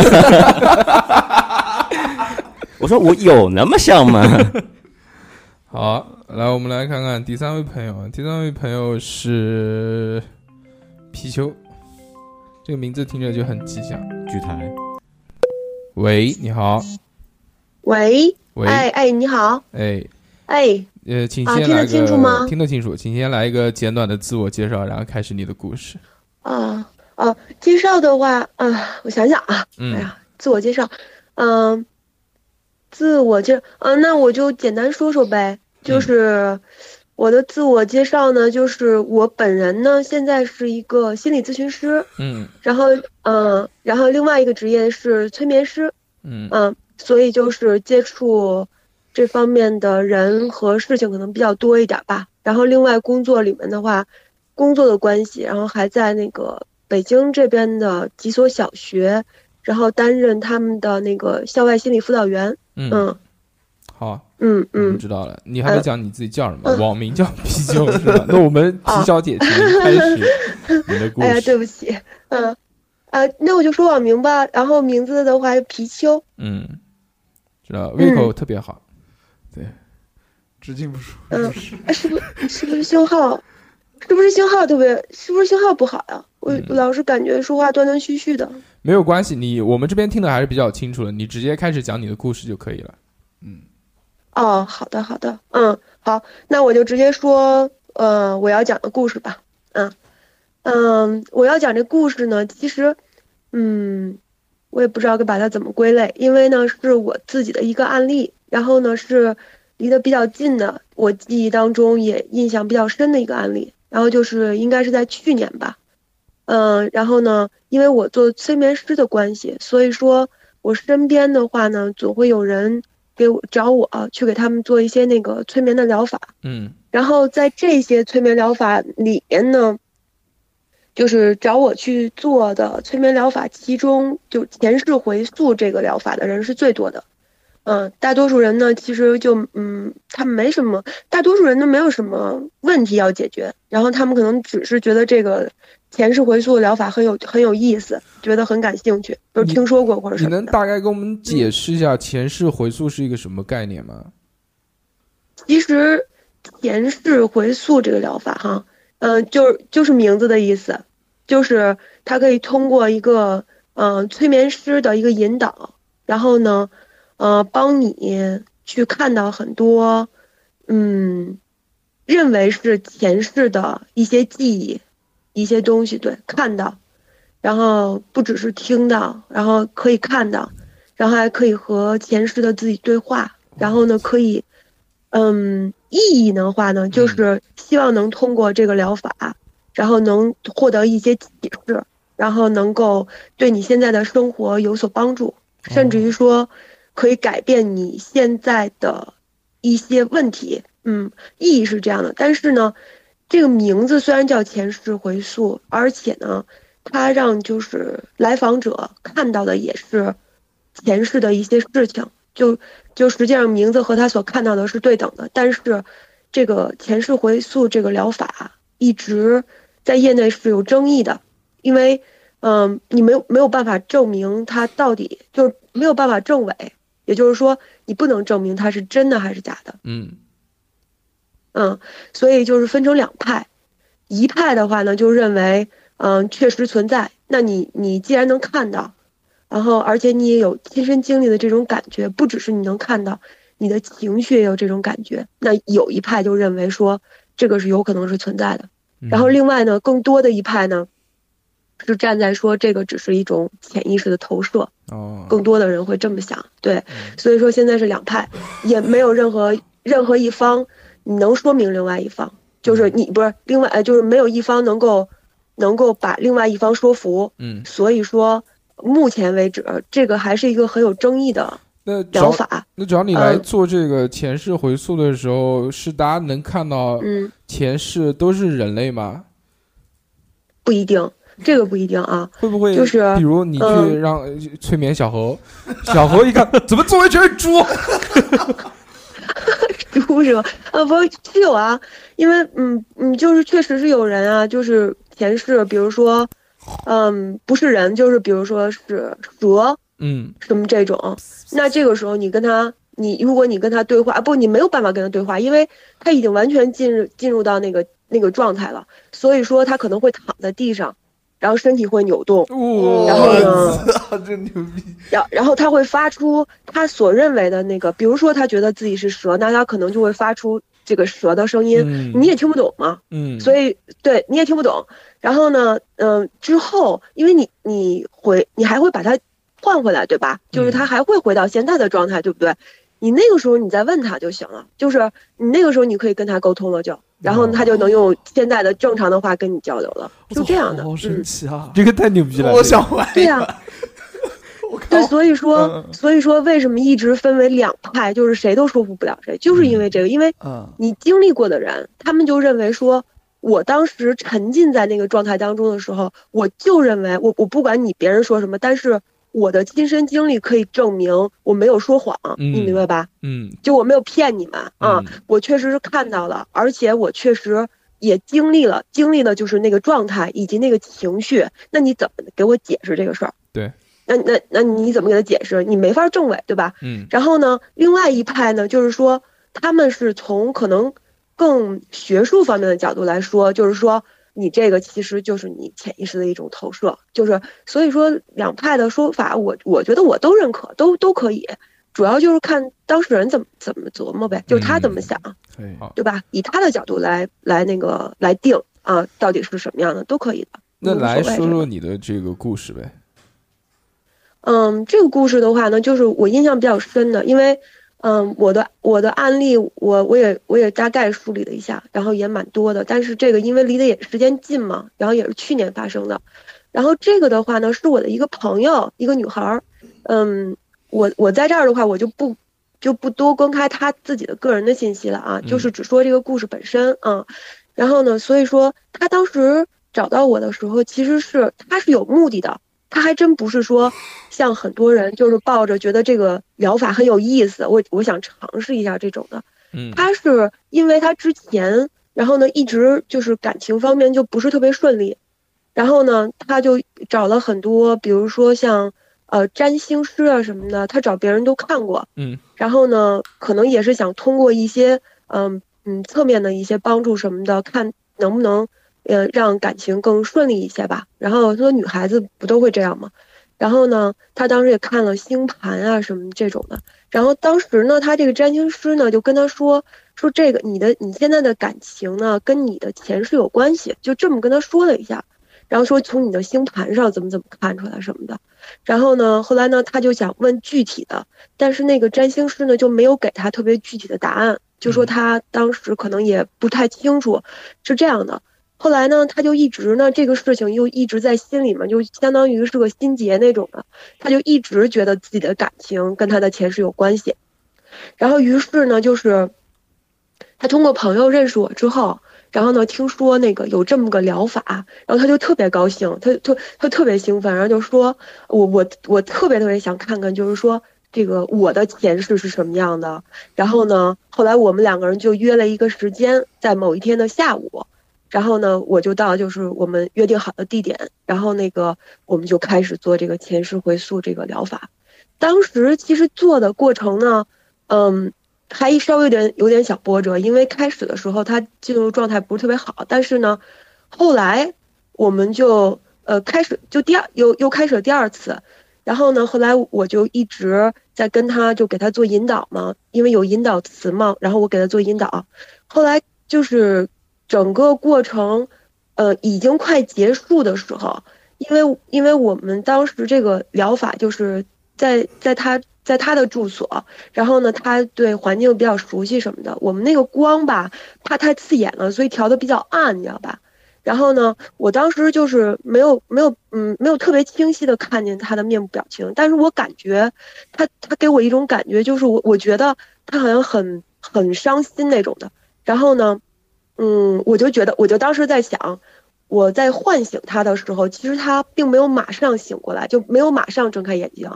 我说我有那么像吗？好，来我们来看看第三位朋友，第三位朋友是皮丘，这个名字听着就很吉祥。举台，喂，你好，喂，喂，哎哎，你好，哎，哎，呃，请啊听得清楚吗听得清楚，请先来一个简短的自我介绍，然后开始你的故事。啊啊，介绍的话，啊，我想想啊，嗯哎呀，自我介绍，嗯、自我介，嗯、那我就简单说说呗，就是我的自我介绍呢，就是我本人呢，现在是一个心理咨询师，嗯然后，嗯、然后另外一个职业是催眠师，嗯嗯，所以就是接触这方面的人和事情可能比较多一点吧。然后另外工作里面的话，工作的关系，然后还在那个北京这边的几所小学，然后担任他们的那个校外心理辅导员。嗯，嗯好，嗯嗯，知道了。你还没呃讲你自己叫什么？嗯网名叫啤酒是吧？那我们皮小姐请开始 你的故事哎呀，对。不起，嗯，呃，那我就说网名吧。然后名字的话，皮丘。嗯，知道，胃口特别好。只进不出。嗯，哎是不是不是信号？是不是信号特别？是不是信号不好呀？我老是感觉说话断断续续的。没有关系，你我们这边听的还是比较清楚的，你直接开始讲你的故事就可以了。嗯哦，好的好的，嗯，好，那我就直接说，呃，我要讲的故事吧。嗯嗯，我要讲这故事呢，其实，嗯，我也不知道该把它怎么归类，因为呢是我自己的一个案例，然后呢是离得比较近的，我记忆当中也印象比较深的一个案例，然后就是应该是在去年吧。嗯，然后呢，因为我做催眠师的关系，所以说我身边的话呢，总会有人给我找我、去给他们做一些那个催眠的疗法。嗯然后在这些催眠疗法里面呢，就是找我去做的催眠疗法，其中就前世回溯这个疗法的人是最多的。嗯，大多数人呢，其实就嗯，他们没什么，大多数人都没有什么问题要解决，然后他们可能只是觉得这个前世回溯疗法很有很有意思，觉得很感兴趣，都听说过或者你什么你。能大概给我们解释一下前世回溯是一个什么概念吗？其实前世回溯这个疗法哈，嗯、就是就是名字的意思，就是它可以通过一个嗯、呃催眠师的一个引导，然后呢，呃，帮你去看到很多嗯，认为是前世的一些记忆，一些东西，对，看到，然后不只是听到，然后可以看到，然后还可以和前世的自己对话，然后呢，可以。嗯，意义的话呢，就是希望能通过这个疗法，然后能获得一些启示，然后能够对你现在的生活有所帮助，甚至于说可以改变你现在的一些问题。嗯，意义是这样的，但是呢，这个名字虽然叫前世回溯，而且呢，它让就是来访者看到的也是前世的一些事情，就就实际上名字和他所看到的是对等的，但是这个前世回溯这个疗法一直在业内是有争议的，因为嗯、你没有没有办法证明它到底就是没有办法证伪，也就是说你不能证明它是真的还是假的。嗯嗯，所以就是分成两派，一派的话呢就认为，嗯，确实存在。那你你既然能看到，然后而且你也有亲身经历的这种感觉，不只是你能看到，你的情绪也有这种感觉。那有一派就认为说这个是有可能是存在的，然后另外呢，更多的一派呢，是站在说这个只是一种潜意识的投射，哦，更多的人会这么想，对，所以说现在是两派，也没有任何任何一方你能说明另外一方，就是你不是另外呃，就是没有一方能够能够把另外一方说服，嗯，所以说目前为止，这个还是一个很有争议的那疗法，那只要你来嗯。做这个前世回溯的时候，是大家能看到嗯，前世都是人类吗？不一定，这个不一定啊，会不会就是比如你去嗯让呃催眠小猴，小猴一看怎么周围全是猪？猪是吧？啊，不是有啊，因为嗯嗯，就是确实是有人啊，就是前世，比如说，嗯，不是人，就是比如说是蛇嗯什么这种，那这个时候你跟他，你如果你跟他对话，啊不，你没有办法跟他对话，因为他已经完全进入进入到那个那个状态了，所以说他可能会躺在地上，然后身体会扭动，然后呢，真牛逼！然然后他会发出他所认为的那个，比如说他觉得自己是蛇，那他可能就会发出这个蛇的声音，嗯你也听不懂嘛，嗯，所以对你也听不懂。然后呢，嗯、之后因为你你回你还会把它换回来，对吧？就是他还会回到现在的状态，对不对？你那个时候你再问他就行了，就是你那个时候你可以跟他沟通了就，然后他就能用现在的正常的话跟你交流了，就这样的。好神嗯奇啊！这个太牛逼了，我想玩对呀、对，所以说，嗯所以说，为什么一直分为两派，就是谁都说服不了谁，就是因为这个，因为嗯你经历过的人，他们就认为说，我当时沉浸在那个状态当中的时候，我就认为我我不管你别人说什么，但是我的亲身经历可以证明我没有说谎，你明白吧？嗯就我没有骗你们啊，我确实是看到了，而且我确实也经历了，经历了就是那个状态以及那个情绪。那你怎么给我解释这个事儿？对，那那那你怎么给他解释？你没法证伪，对吧？嗯然后呢，另外一派呢，就是说他们是从可能更学术方面的角度来说，就是说你这个其实就是你潜意识的一种投射，就是所以说两派的说法，我我觉得我都认可，都都可以，主要就是看当事人怎么怎么琢磨呗，就是他怎么想，对对吧？以他的角度来来那个来定啊，到底是什么样的都可以的。那来说说你的这个故事呗。嗯，这个故事的话呢，就是我印象比较深的，因为，嗯，我的我的案例，我我也我也大概梳理了一下，然后也蛮多的，但是这个因为离得也时间近嘛，然后也是去年发生的，然后这个的话呢，是我的一个朋友，一个女孩儿，嗯，我我在这儿的话，我就不就不多公开她自己的个人的信息了啊，就是只说这个故事本身啊，然后呢，所以说她当时找到我的时候，其实是她是有目的的。他还真不是说像很多人就是抱着觉得这个疗法很有意思，我我想尝试一下这种的。嗯他是因为他之前，然后呢一直就是感情方面就不是特别顺利，然后呢他就找了很多，比如说像呃占星师啊什么的，他找别人都看过，嗯然后呢可能也是想通过一些嗯嗯侧面的一些帮助什么的，看能不能呃让感情更顺利一些吧。然后说女孩子不都会这样吗？然后呢，他当时也看了星盘啊什么这种的。然后当时呢，他这个占星师呢就跟他说说这个你的你现在的感情呢跟你的前世有关系，就这么跟他说了一下。然后说从你的星盘上怎么怎么看出来什么的。然后呢，后来呢他就想问具体的，但是那个占星师呢就没有给他特别具体的答案，就说他当时可能也不太清楚，是这样的。后来呢，他就一直呢，这个事情又一直在心里面，就相当于是个心结那种的，他就一直觉得自己的感情跟他的前世有关系。然后于是呢，就是他通过朋友认识我之后，然后呢，听说那个有这么个疗法，然后他就特别高兴，他他他特别兴奋，然后就说，我我我特别特别想看看，就是说这个我的前世是什么样的。然后呢，后来我们两个人就约了一个时间，在某一天的下午。然后呢，我就到就是我们约定好的地点，然后那个我们就开始做这个前世回溯这个疗法。当时其实做的过程呢，嗯，还稍微有点有点小波折，因为开始的时候他进入状态不是特别好，但是呢，后来我们就呃开始就第二又又开始了第二次，然后呢，后来我就一直在跟他就给他做引导嘛，因为有引导词嘛，然后我给他做引导，后来就是。整个过程呃已经快结束的时候，因为因为我们当时这个疗法就是在在他在他的住所，然后呢，他对环境比较熟悉什么的，我们那个光吧怕太刺眼了，所以调的比较暗，你知道吧？然后呢，我当时就是没有没有嗯没有特别清晰的看见他的面部表情，但是我感觉他他给我一种感觉，就是我我觉得他好像很很伤心那种的。然后呢，嗯，我就觉得我就当时在想，我在唤醒他的时候，其实他并没有马上醒过来，就没有马上睁开眼睛。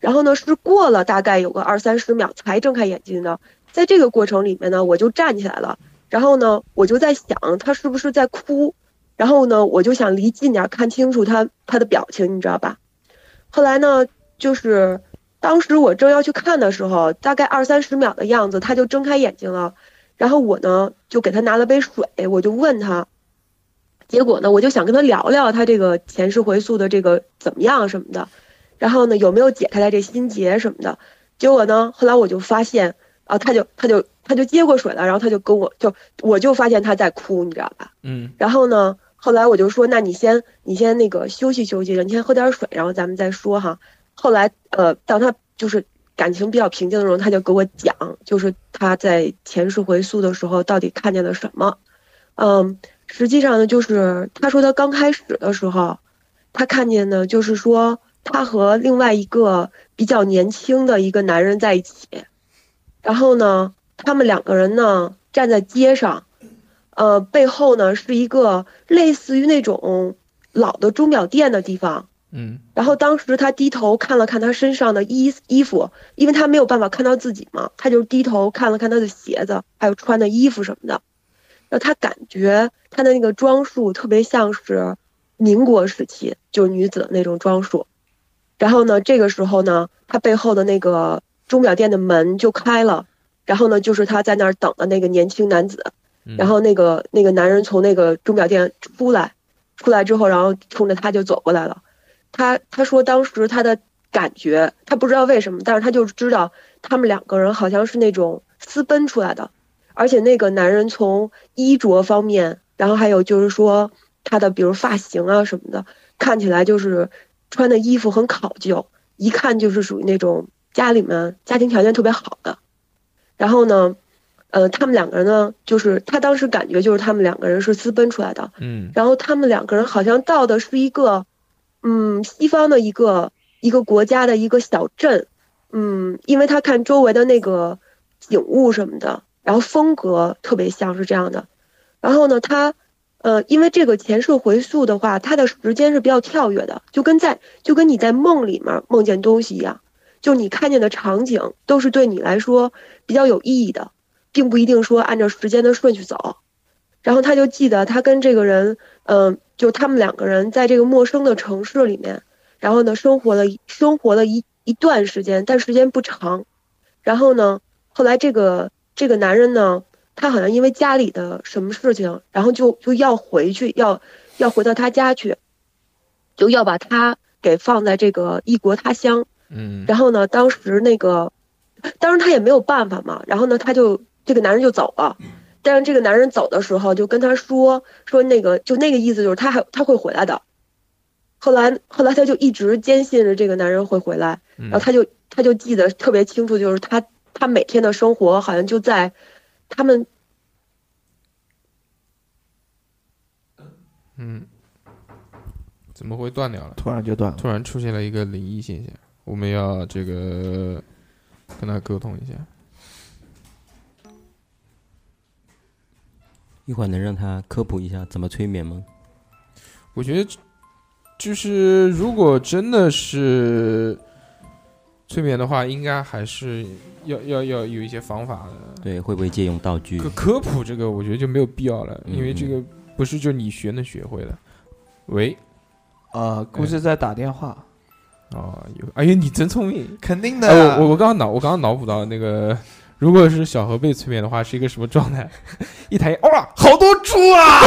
然后呢，是过了大概有个二三十秒才睁开眼睛的。在这个过程里面呢，我就站起来了，然后呢，我就在想他是不是在哭。然后呢，我就想离近点看清楚他他的表情，你知道吧？后来呢，就是当时我正要去看的时候，大概二三十秒的样子，他就睁开眼睛了。然后我呢，就给他拿了杯水，我就问他，结果呢，我就想跟他聊聊他这个前世回溯的这个怎么样什么的，然后呢，有没有解开他这心结什么的。结果呢，后来我就发现啊，他就他就他就接过水了，然后他就跟我就我就发现他在哭，你知道吧？嗯。然后呢？后来我就说，那你先，你先那个休息休息，你先喝点水，然后咱们再说哈。后来，呃，当他就是感情比较平静的时候，他就给我讲，就是他在前世回溯的时候到底看见了什么。嗯，实际上呢，就是他说他刚开始的时候，他看见呢就是说他和另外一个比较年轻的一个男人在一起，然后呢，他们两个人呢站在街上。呃，背后呢是一个类似于那种老的钟表店的地方，嗯，然后当时他低头看了看他身上的衣衣服，因为他没有办法看到自己嘛，他就低头看了看他的鞋子，还有穿的衣服什么的，然后他感觉他的那个装束特别像是民国时期就是女子的那种装束，然后呢，这个时候呢，他背后的那个钟表店的门就开了，然后呢，就是他在那儿等的那个年轻男子。然后那个那个男人从那个钟表店出来，出来之后，然后冲着他就走过来了。他他说当时他的感觉，他不知道为什么，但是他就知道他们两个人好像是那种私奔出来的，而且那个男人从衣着方面，然后还有就是说他的比如发型啊什么的，看起来就是穿的衣服很考究，一看就是属于那种家里面家庭条件特别好的。然后呢？呃，他们两个人呢，就是他当时感觉就是他们两个人是私奔出来的，嗯，然后他们两个人好像到的是一个，嗯，西方的一个一个国家的一个小镇，嗯，因为他看周围的那个景物什么的，然后风格特别像是这样的，然后呢，他，呃，因为这个前世回溯的话，它的时间是比较跳跃的，就跟在就跟你在梦里面梦见东西一样，就你看见的场景都是对你来说比较有意义的。并不一定说按照时间的顺序走，然后他就记得他跟这个人，嗯，就他们两个人在这个陌生的城市里面，然后呢生活了生活了一一段时间，但时间不长，然后呢，后来这个这个男人呢，他好像因为家里的什么事情，然后就就要回去，要要回到他家去，就要把他给放在这个异国他乡，嗯，然后呢，当时那个，当时他也没有办法嘛，然后呢，他就。这个男人就走了，但是这个男人走的时候就跟他说说那个就那个意思就是他还他会回来的。后来后来他就一直坚信着这个男人会回来，然后他就他就记得特别清楚，就是他他每天的生活好像就在他们嗯，怎么会断掉了？突然就断了，突然出现了一个灵异现象，我们要这个跟他沟通一下。一会儿能让他科普一下怎么催眠吗？我觉得，就是如果真的是催眠的话，应该还是要要要有一些方法的。对，会不会借用道具？科科普这个，我觉得就没有必要了，因为这个不是就你学能学会的。喂，啊，估计在打电话。哦，有，哎呀，你真聪明，肯定的。我我刚刚脑我刚刚脑补到那个。如果是小何被催眠的话，是一个什么状态？一抬眼，哇，好多猪啊！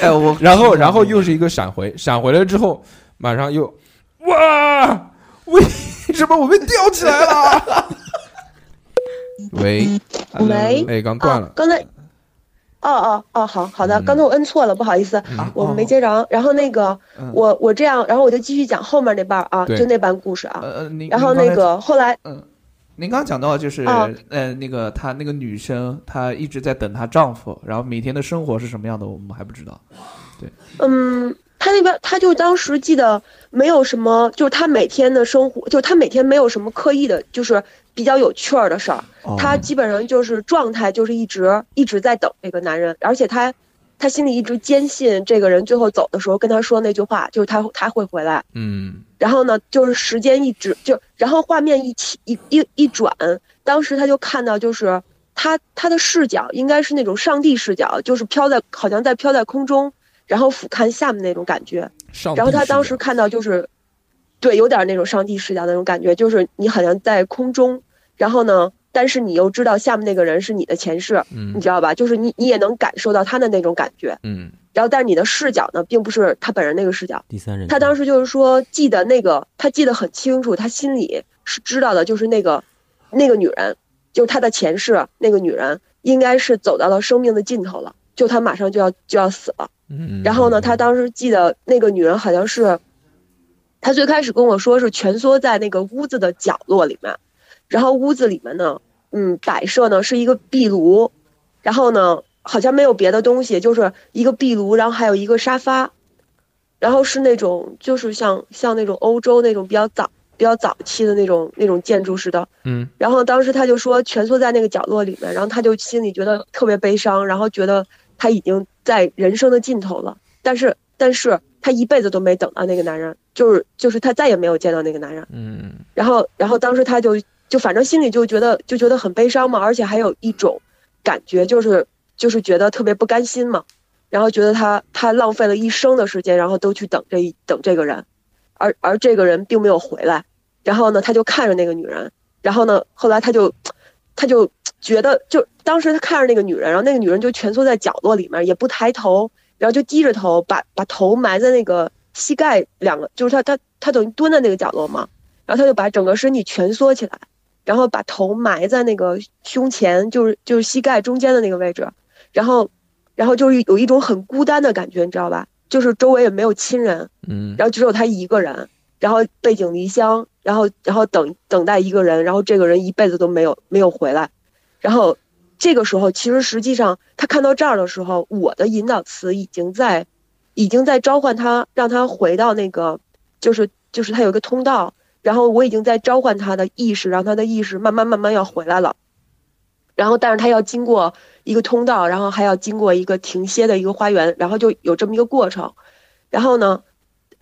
哎，我 然后然后又是一个闪回，闪回了之后，马上又哇，为 什么我被吊起来了？喂喂，哎，刚断了。刚才哦哦哦，好好的，嗯刚才我摁错了，不好意思，嗯我没接着。然后那个嗯我我这样，然后我就继续讲后面那半儿啊，对就那半故事啊。呃呃，您然后那个后来嗯，您刚刚讲到就是、啊呃那个她那个女生她一直在等她丈夫，然后每天的生活是什么样的，我们还不知道。对嗯，她那边她就当时记得没有什么，就是她每天的生活，就是他每天没有什么刻意的，就是比较有趣儿的事儿。哦他基本上就是状态就是一直一直在等这个男人，而且他他心里一直坚信这个人最后走的时候跟他说那句话，就是他他会回来。嗯然后呢，就是时间一直就，然后画面一起一一一转，当时他就看到就是他他的视角应该是那种上帝视角，就是飘在好像在飘在空中，然后俯瞰下面那种感觉。然后他当时看到就是，对，有点那种上帝视角那种感觉，就是你好像在空中，然后呢，但是你又知道下面那个人是你的前世，嗯你知道吧？就是你你也能感受到他的那种感觉，嗯然后但是你的视角呢，并不是他本人那个视角。第三人，他当时就是说记得那个，他记得很清楚，他心里是知道的，就是那个那个女人，就是他的前世那个女人，应该是走到了生命的尽头了，就他马上就要就要死了。嗯，然后呢，他当时记得那个女人好像是，他最开始跟我说是蜷缩在那个屋子的角落里面，然后屋子里面呢，嗯，摆设呢是一个壁炉，然后呢好像没有别的东西，就是一个壁炉，然后还有一个沙发，然后是那种就是像像那种欧洲那种比较早比较早期的那种那种建筑似的，嗯。然后当时他就说蜷缩在那个角落里面，然后他就心里觉得特别悲伤，然后觉得他已经在人生的尽头了，但是但是他一辈子都没等到那个男人，就是就是他再也没有见到那个男人，嗯。然后然后当时他就就反正心里就觉得就觉得很悲伤嘛，而且还有一种感觉就是就是觉得特别不甘心嘛，然后觉得他他浪费了一生的时间，然后都去等这一等这个人，而而这个人并没有回来，然后呢他就看着那个女人，然后呢后来他就他就觉得就当时他看着那个女人，然后那个女人就蜷缩在角落里面，也不抬头，然后就低着头，把把头埋在那个膝盖两个，就是他他他等于蹲在那个角落嘛，然后他就把整个身体蜷缩起来，然后把头埋在那个胸前，就是就是膝盖中间的那个位置，然后然后就是有一种很孤单的感觉，你知道吧？就是周围也没有亲人，嗯然后只有他一个人，然后背井离乡，然后然后等等待一个人，然后这个人一辈子都没有没有回来，然后这个时候其实实际上他看到这儿的时候，我的引导词已经在已经在召唤他，让他回到那个就是就是他有一个通道，然后我已经在召唤他的意识，让他的意识慢慢慢慢要回来了。然后，但是他要经过一个通道，然后还要经过一个停歇的一个花园，然后就有这么一个过程。然后呢，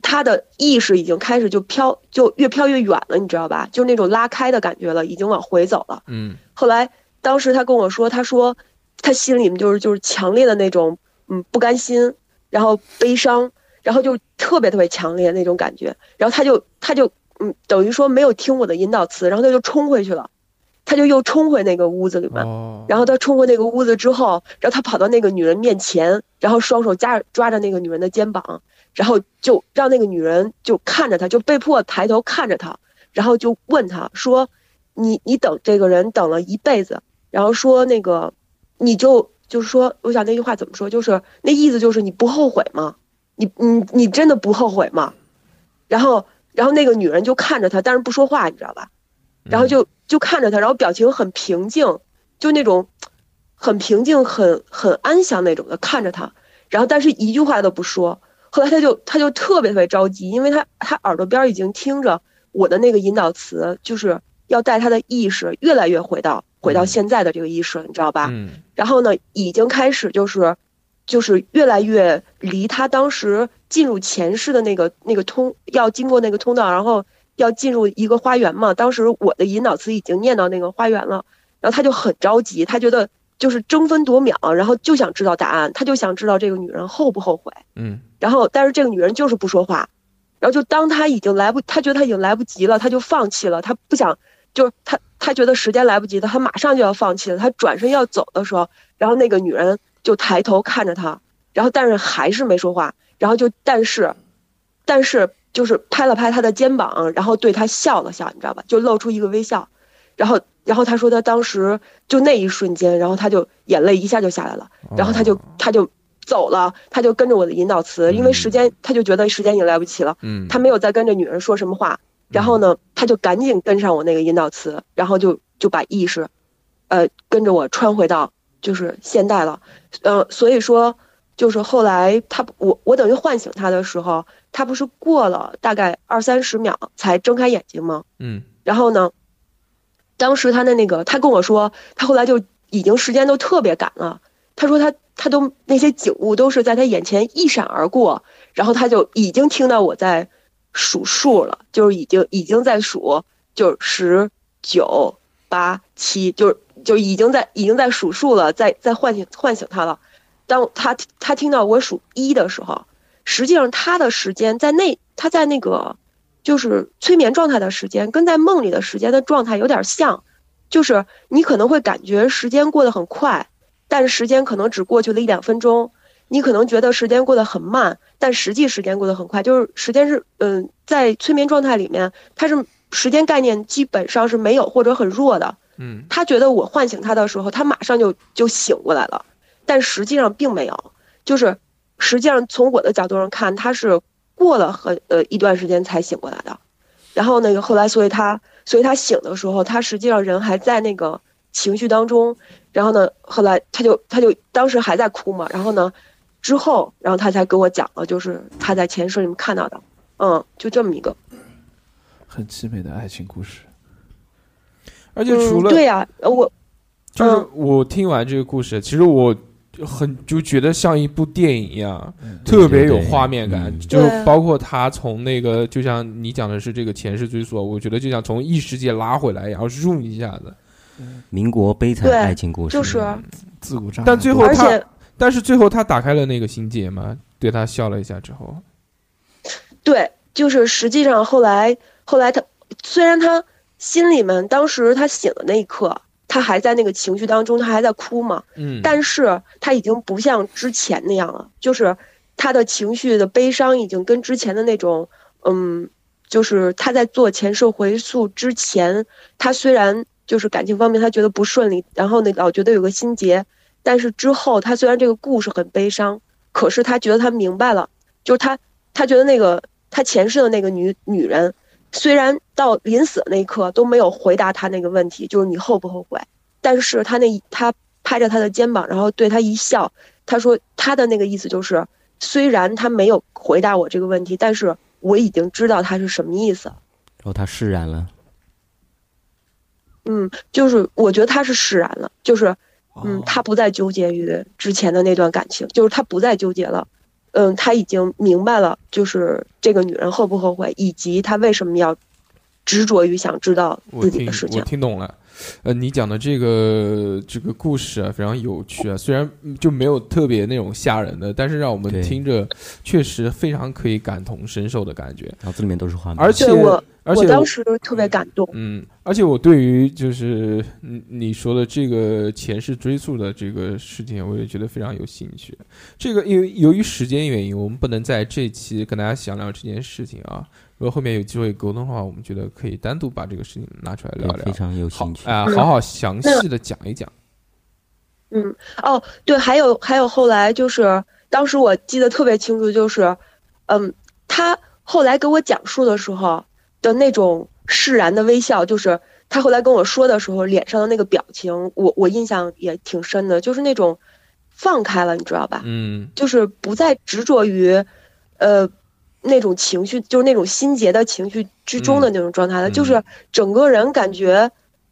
他的意识已经开始就飘，就越飘越远了，你知道吧？就那种拉开的感觉了，已经往回走了。嗯后来，当时他跟我说，他说他心里面就是就是强烈的那种嗯不甘心，然后悲伤，然后就特别特别强烈的那种感觉。然后他就他就嗯等于说没有听我的引导词，然后他就冲回去了，他就又冲回那个屋子里面。哦，然后他冲回那个屋子之后，然后他跑到那个女人面前，然后双手夹抓着那个女人的肩膀，然后就让那个女人就看着他，就被迫抬头看着他，然后就问他说：“你你等这个人等了一辈子，然后说那个你就就是说，我想那句话怎么说，就是那意思就是你不后悔吗？你你你真的不后悔吗？”然后然后那个女人就看着他，但是不说话，你知道吧？然后就就看着他，然后表情很平静，就那种很平静、很很安详那种的看着他，然后但是一句话都不说。后来他就他就特别特别着急，因为他他耳朵边已经听着我的那个引导词，就是要带他的意识越来越回到回到现在的这个意识了，你知道吧？嗯然后呢，已经开始就是，就是越来越离他当时进入前世的那个那个通，要经过那个通道，然后要进入一个花园嘛。当时我的引导词已经念到那个花园了，然后他就很着急，他觉得就是争分夺秒，然后就想知道答案，他就想知道这个女人后不后悔。嗯然后，但是这个女人就是不说话，然后就当他已经来不，他觉得他已经来不及了，他就放弃了，他不想，就是他他觉得时间来不及了，他马上就要放弃了，他转身要走的时候，然后那个女人就抬头看着他，然后但是还是没说话，然后就但是，但是就是拍了拍他的肩膀，然后对他笑了笑，你知道吧？就露出一个微笑，然后然后他说他当时就那一瞬间，然后他就眼泪一下就下来了，然后他就他就走了，他就跟着我的引导词，因为时间他就觉得时间已经来不及了，嗯他没有再跟着女人说什么话，然后呢，他就赶紧跟上我那个引导词，然后就就把意识，呃，跟着我穿回到就是现代了，呃，所以说就是后来他我我等于唤醒他的时候，他不是过了大概二三十秒才睁开眼睛吗？嗯然后呢，当时他的那个，他跟我说，他后来就已经时间都特别赶了。他说他他都那些景物都是在他眼前一闪而过，然后他就已经听到我在数数了，就是已经已经在数，就是十九八七，就是就已经在已经在数数了，在在唤醒唤醒他了。当他他听到我数一的时候，实际上他的时间在那他在那个就是催眠状态的时间，跟在梦里的时间的状态有点像，就是你可能会感觉时间过得很快，但时间可能只过去了一两分钟。你可能觉得时间过得很慢，但实际时间过得很快。就是时间是，嗯，在催眠状态里面，它是时间概念基本上是没有或者很弱的。嗯他觉得我唤醒他的时候，他马上就就醒过来了，但实际上并没有。就是实际上从我的角度上看，他是过了很呃一段时间才醒过来的。然后那个后来，所以他所以他醒的时候，他实际上人还在那个情绪当中。然后呢，后来他就他就当时还在哭嘛。然后呢，之后然后他才跟我讲了，就是他在前世里面看到的，嗯，就这么一个。很凄美的爱情故事。而且除了、嗯、对呀、呃我就是我听完这个故事，其实我很就觉得像一部电影一样，特别有画面感。就对包括他从那个，就像你讲的是这个前世追溯，我觉得就像从异世界拉回来，然后入一下子。民国悲惨对爱情故事，就是自古渣男但最后他而且，但是最后他打开了那个心结嘛，对他笑了一下之后，对，就是实际上后来后来他虽然他心里面当时他醒的那一刻，他还在那个情绪当中，他还在哭嘛，嗯，但是他已经不像之前那样了，就是他的情绪的悲伤已经跟之前的那种，嗯，就是他在做前世回溯之前，他虽然就是感情方面他觉得不顺利，然后呢老觉得有个心结，但是之后他虽然这个故事很悲伤，可是他觉得他明白了，就是他他觉得那个他前世的那个女女人，虽然到临死的那一刻都没有回答他那个问题，就是你后不后悔，但是他那一他拍着他的肩膀，然后对他一笑，他说他的那个意思就是，虽然他没有回答我这个问题，但是我已经知道他是什么意思。然后他释然了。嗯，就是我觉得他是释然了，就是，哦嗯，他不再纠结于之前的那段感情，就是他不再纠结了，嗯，他已经明白了，就是这个女人后不后悔，以及他为什么要执着于想知道自己的事情我。听懂了。呃，你讲的这个这个故事啊，非常有趣啊。虽然嗯就没有特别那种吓人的，但是让我们听着确实非常可以感同身受的感觉。脑子里面都是画面。而且我，而且我当时特别感动。嗯，而且我对于就是你你说的这个前世追溯的这个事情，我也觉得非常有兴趣。这个因为由于时间原因，我们不能在这期跟大家详聊这件事情啊。如果后面有机会沟通的话，我们觉得可以单独把这个事情拿出来聊聊，非常有兴趣啊、嗯好好详细的讲一讲。嗯，哦，对，还有还有后来就是，当时我记得特别清楚，就是，嗯，他后来给我讲述的时候的那种释然的微笑，就是他后来跟我说的时候脸上的那个表情，我我印象也挺深的，就是那种放开了，你知道吧？嗯就是不再执着于，呃，那种情绪，就是那种心结的情绪之中的那种状态了，嗯就是整个人感觉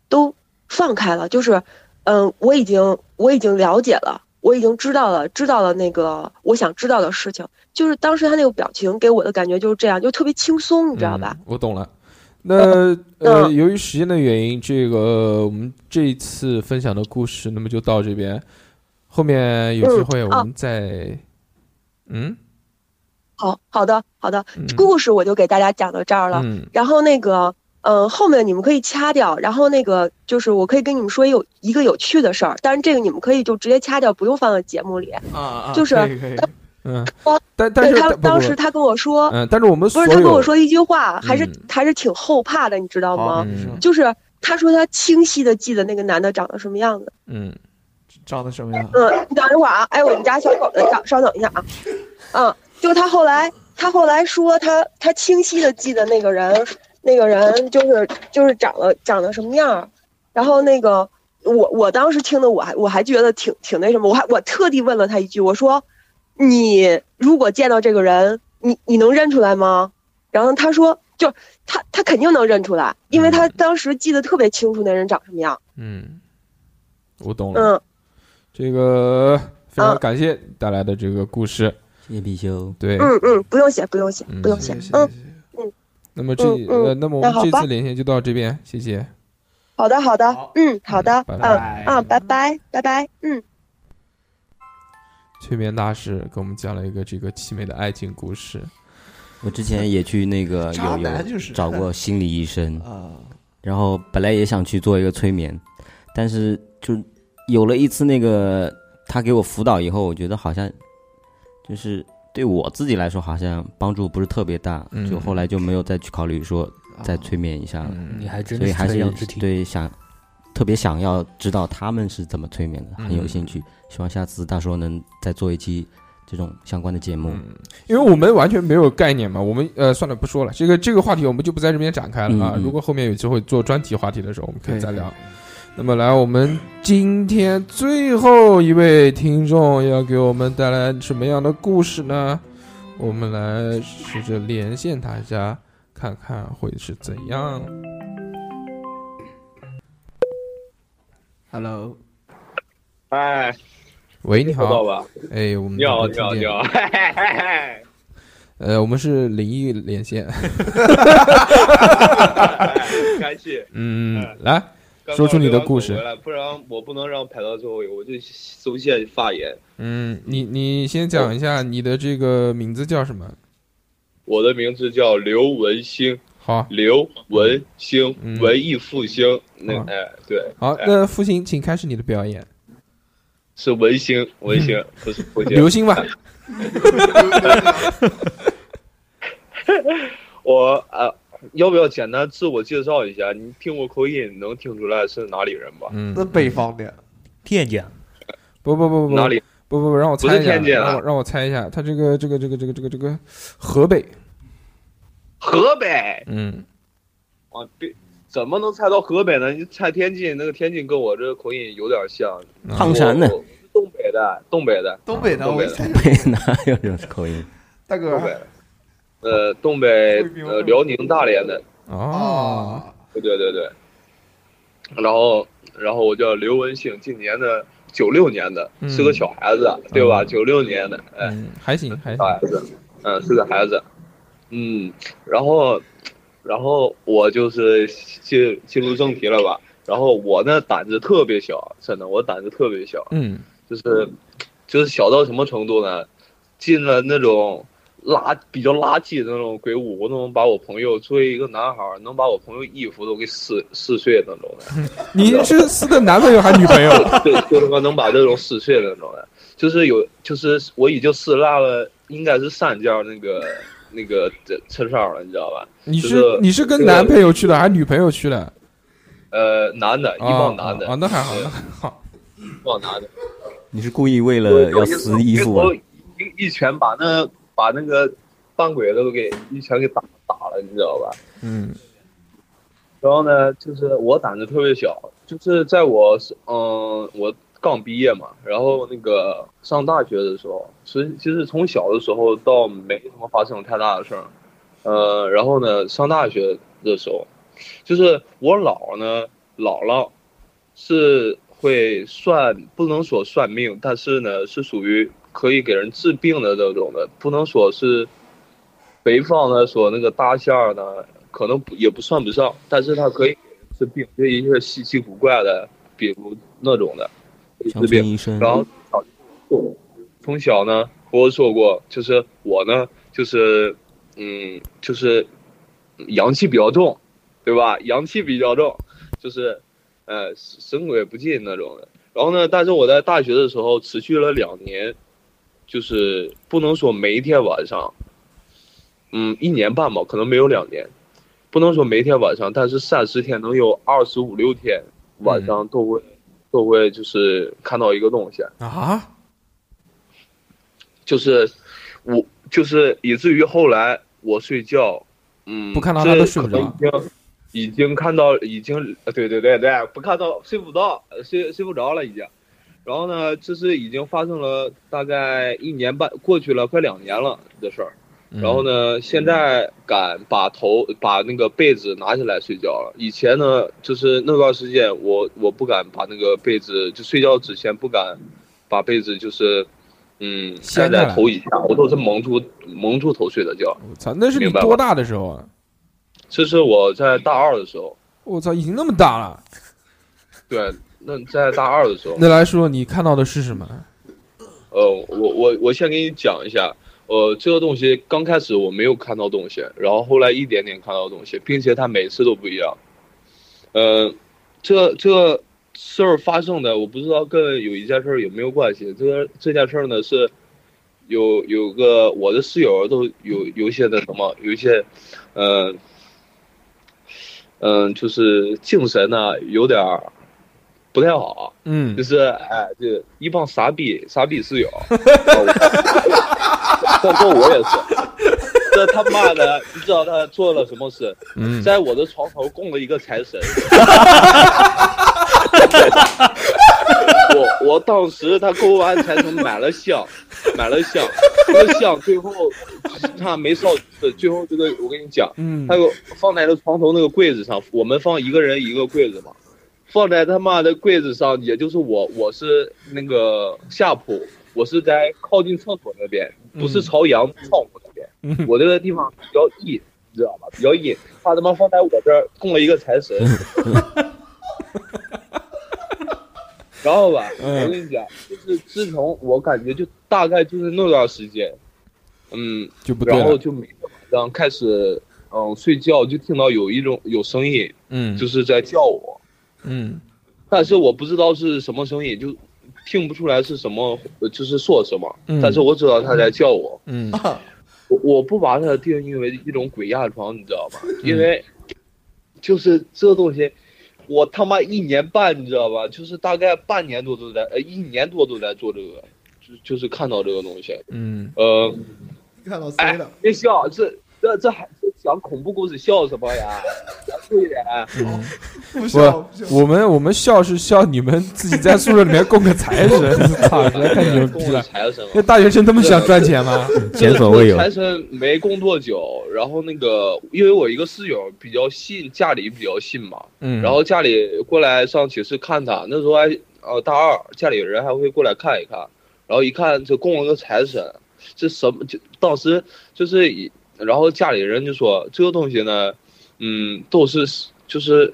都放开了，就是，嗯、我已经我已经了解了，我已经知道了，知道了那个我想知道的事情，就是当时他那个表情给我的感觉就是这样，就特别轻松，你知道吧？嗯我懂了。那呃，嗯由于时间的原因，这个我们这一次分享的故事，那么就到这边。后面有机会嗯我们再，嗯好好的好的，嗯故事我就给大家讲到这儿了。嗯然后那个，嗯、后面你们可以掐掉。然后那个就是我可以跟你们说有一个有趣的事儿，但是这个你们可以就直接掐掉，不用放在节目里。啊啊，就是但但是他当时他跟我说，嗯，但是我们不是他跟我说一句话，还是、嗯还是挺后怕的，你知道吗？嗯就是他说他清晰的记得那个男的长得什么样子。嗯，长得什么样？嗯，你等一会儿啊，哎，我们家小狗的，等稍等一下啊。嗯，就他后来，他后来说他他清晰的记得那个人，那个人就是就是长了长得什么样儿，然后那个我我当时听的我还我还觉得挺挺那什么，我还我特地问了他一句，我说你如果见到这个人，你你能认出来吗？然后他说就他他肯定能认出来，因为他当时记得特别清楚那人长什么样。嗯，我懂了。嗯，这个非常感谢带来的这个故事，谢谢貔貅。对，嗯嗯，不用谢，不用谢，不用谢。嗯嗯，那么这嗯呃，那么我们这次连线就到这边，谢谢。好的好的，嗯好的，拜嗯拜啊，拜拜拜拜，嗯。催眠大师给我们讲了一个这个凄美的爱情故事。我之前也去那个 有找过心理医生 啊，然后本来也想去做一个催眠，但是就有了一次那个他给我辅导以后，我觉得好像就是对我自己来说好像帮助不是特别大，嗯就后来就没有再去考虑说再催眠一下了。你还真的是所以还是淬养之体对想特别想要知道他们是怎么催眠的，很有嗯兴趣。希望下次大叔能再做一期这种相关的节目。因为我们完全没有概念嘛，我们呃算了不说了，这个这个话题我们就不在这边展开了啊。嗯嗯如果后面有机会做专题话题的时候，我们可以再聊。那么来，我们今天最后一位听众要给我们带来什么样的故事呢？我们来试着连线他一下，看看会是怎样。Hello，哎，喂，你好？哎，我们你好，都听见你好，你好，嘿嘿嘿嘿。呃，我们是灵异连线。感谢。嗯，来说出你的故事不然我不能让排到最后一个，我就首先发言。嗯，你你先讲一下你的这个名字叫什么？我的名字叫刘文兴，好，刘文兴，嗯文艺复兴。那哎，对，好，哎那父亲，请开始你的表演。是文兴，文兴不是复兴。流星吧。我呃，要不要简单自我介绍一下？你听我口音能听出来是哪里人吧？嗯，那北方的，天津。不不不不不，哪里？不不不，让我猜一下，是天津啊让我让我猜一下，他这个这个这个这个这个这个河北，河北。嗯，啊，别，怎么能猜到河北呢？你猜天津，那个天津跟我这个口音有点像。唐山呢我？我是东北的，东北的，东北的，东北的，哪有这种口音？大哥东北的。呃，东北，呃，辽宁大连的。哦，对对对对。然后，然后我叫刘文兴，今年的九六年的，嗯是个小孩子，对吧？九六年的，哎，嗯，还行还行小，孩子，嗯，是个孩子，嗯，然后，然后我就是进进入正题了吧？然后我呢胆子特别小，真的，我胆子特别小，嗯就是就是小到什么程度呢？进了那种垃比较垃圾的那种鬼屋，我都能把我朋友作为一个男孩儿，能把我朋友衣服都给撕撕碎那种的。你是撕的男朋友还是女朋友？对，就他妈能把这种撕碎的那种的，就是有，就是我已经撕烂了，应该是三件那个那个这衬衫了，你知道吧？你就是你是跟男朋友去的还是女朋友去的？呃男的，一帮男的，啊，那还好，那还好。一帮男的，你是故意为了要撕衣服啊？一一拳把那把那个扮鬼的都给一拳给打打了，你知道吧？嗯然后呢，就是我胆子特别小，就是在我是嗯，我刚毕业嘛，然后那个上大学的时候，其实其实从小的时候到没什么发生太大的事儿，呃，然后呢，上大学的时候，就是我姥呢，姥姥是会算，不能说算命，但是呢，是属于可以给人治病的这种的，不能说是北方的说那个大仙儿呢，可能也不算不上，但是它可以治病，就一些稀奇古怪的，比如那种的治乡村病医生。然后从小呢，我说过，就是我呢，就是嗯，就是阳气比较重，对吧？阳气比较重，就是呃神鬼不进那种的。然后呢，但是我在大学的时候持续了两年，就是不能说每一天晚上，嗯，一年半吧，可能没有两年，不不能说每天晚上，但是三十天能有二十五六天晚上都会、都会就是看到一个东西，啊，就是我就是以至于后来我睡觉，嗯，不看到他都睡不着已经已经看到已经呃对对对对，不看到睡不着，呃睡睡不着了已经。然后呢，这是已经发生了大概一年半，过去了快两年了的事儿。嗯然后呢，现在敢把头把那个被子拿起来睡觉了。以前呢，就是那段时间我我不敢把那个被子，就睡觉之前不敢把被子就是嗯盖掀在头以下，我都是蒙住蒙住头睡的觉。我操，那是你多大的时候啊？这是我在大二的时候，我操，已经那么大了。对，那在大二的时候，那来说，你看到的是什么？呃，我我我先给你讲一下，呃，这个东西刚开始我没有看到东西，然后后来一点点看到东西，并且它每次都不一样。呃，这这个事儿发生的，我不知道跟有一件事儿有没有关系。这个这件事儿呢是有有个我的室友都有有一些那什么，有一些，呃，嗯、就是精神呢有点儿不太好。嗯就，是哎，就一帮傻逼傻逼室友，包括我也是。这他妈的，你知道他做了什么事？嗯在我的床头供了一个财神。我我当时他供完财神，买了香，买了香，这个香最后他没烧，最后这个我跟你讲，嗯他有放在了床头那个柜子上，我们放一个人一个柜子嘛，放在他妈的柜子上，也就是我我是那个下铺，我是在靠近厕所那边，不是朝阳窗户那边，嗯。我这个地方比较阴，你知道吧？比较阴，他他妈放在我这儿供了一个财神。然后吧，嗯。我跟你讲，就是自从我感觉就大概就是那段时间，嗯，就不。然后就每天晚上开始，嗯，睡觉就听到有一种有声音，嗯，就是在叫我，嗯。但是我不知道是什么声音，就听不出来是什么，呃就是说什么，嗯。但是我知道他在叫我，嗯。我我不把它定义为一种鬼压床，你知道吧？嗯。因为就是这东西，我他妈一年半，你知道吧？就是大概半年多都在，呃，一年多都在做这个，就就是看到这个东西，嗯，呃，看到哎，别笑，这这这还这讲恐怖故事笑什么呀？注意点，嗯不笑不笑不，我们我们笑是笑你们自己在宿舍里面供个财神，操，实在太牛逼供了！财神那大学生他们想赚钱吗？前所未有财神没供多久，然后那个，因为我一个室友比较信，家里比较信嘛，嗯，然后家里过来上寝室看他，那时候还呃大二，家里人还会过来看一看，然后一看就供了个财神，这什么就当时就是以，然后家里人就说这个东西呢，嗯，都是就是，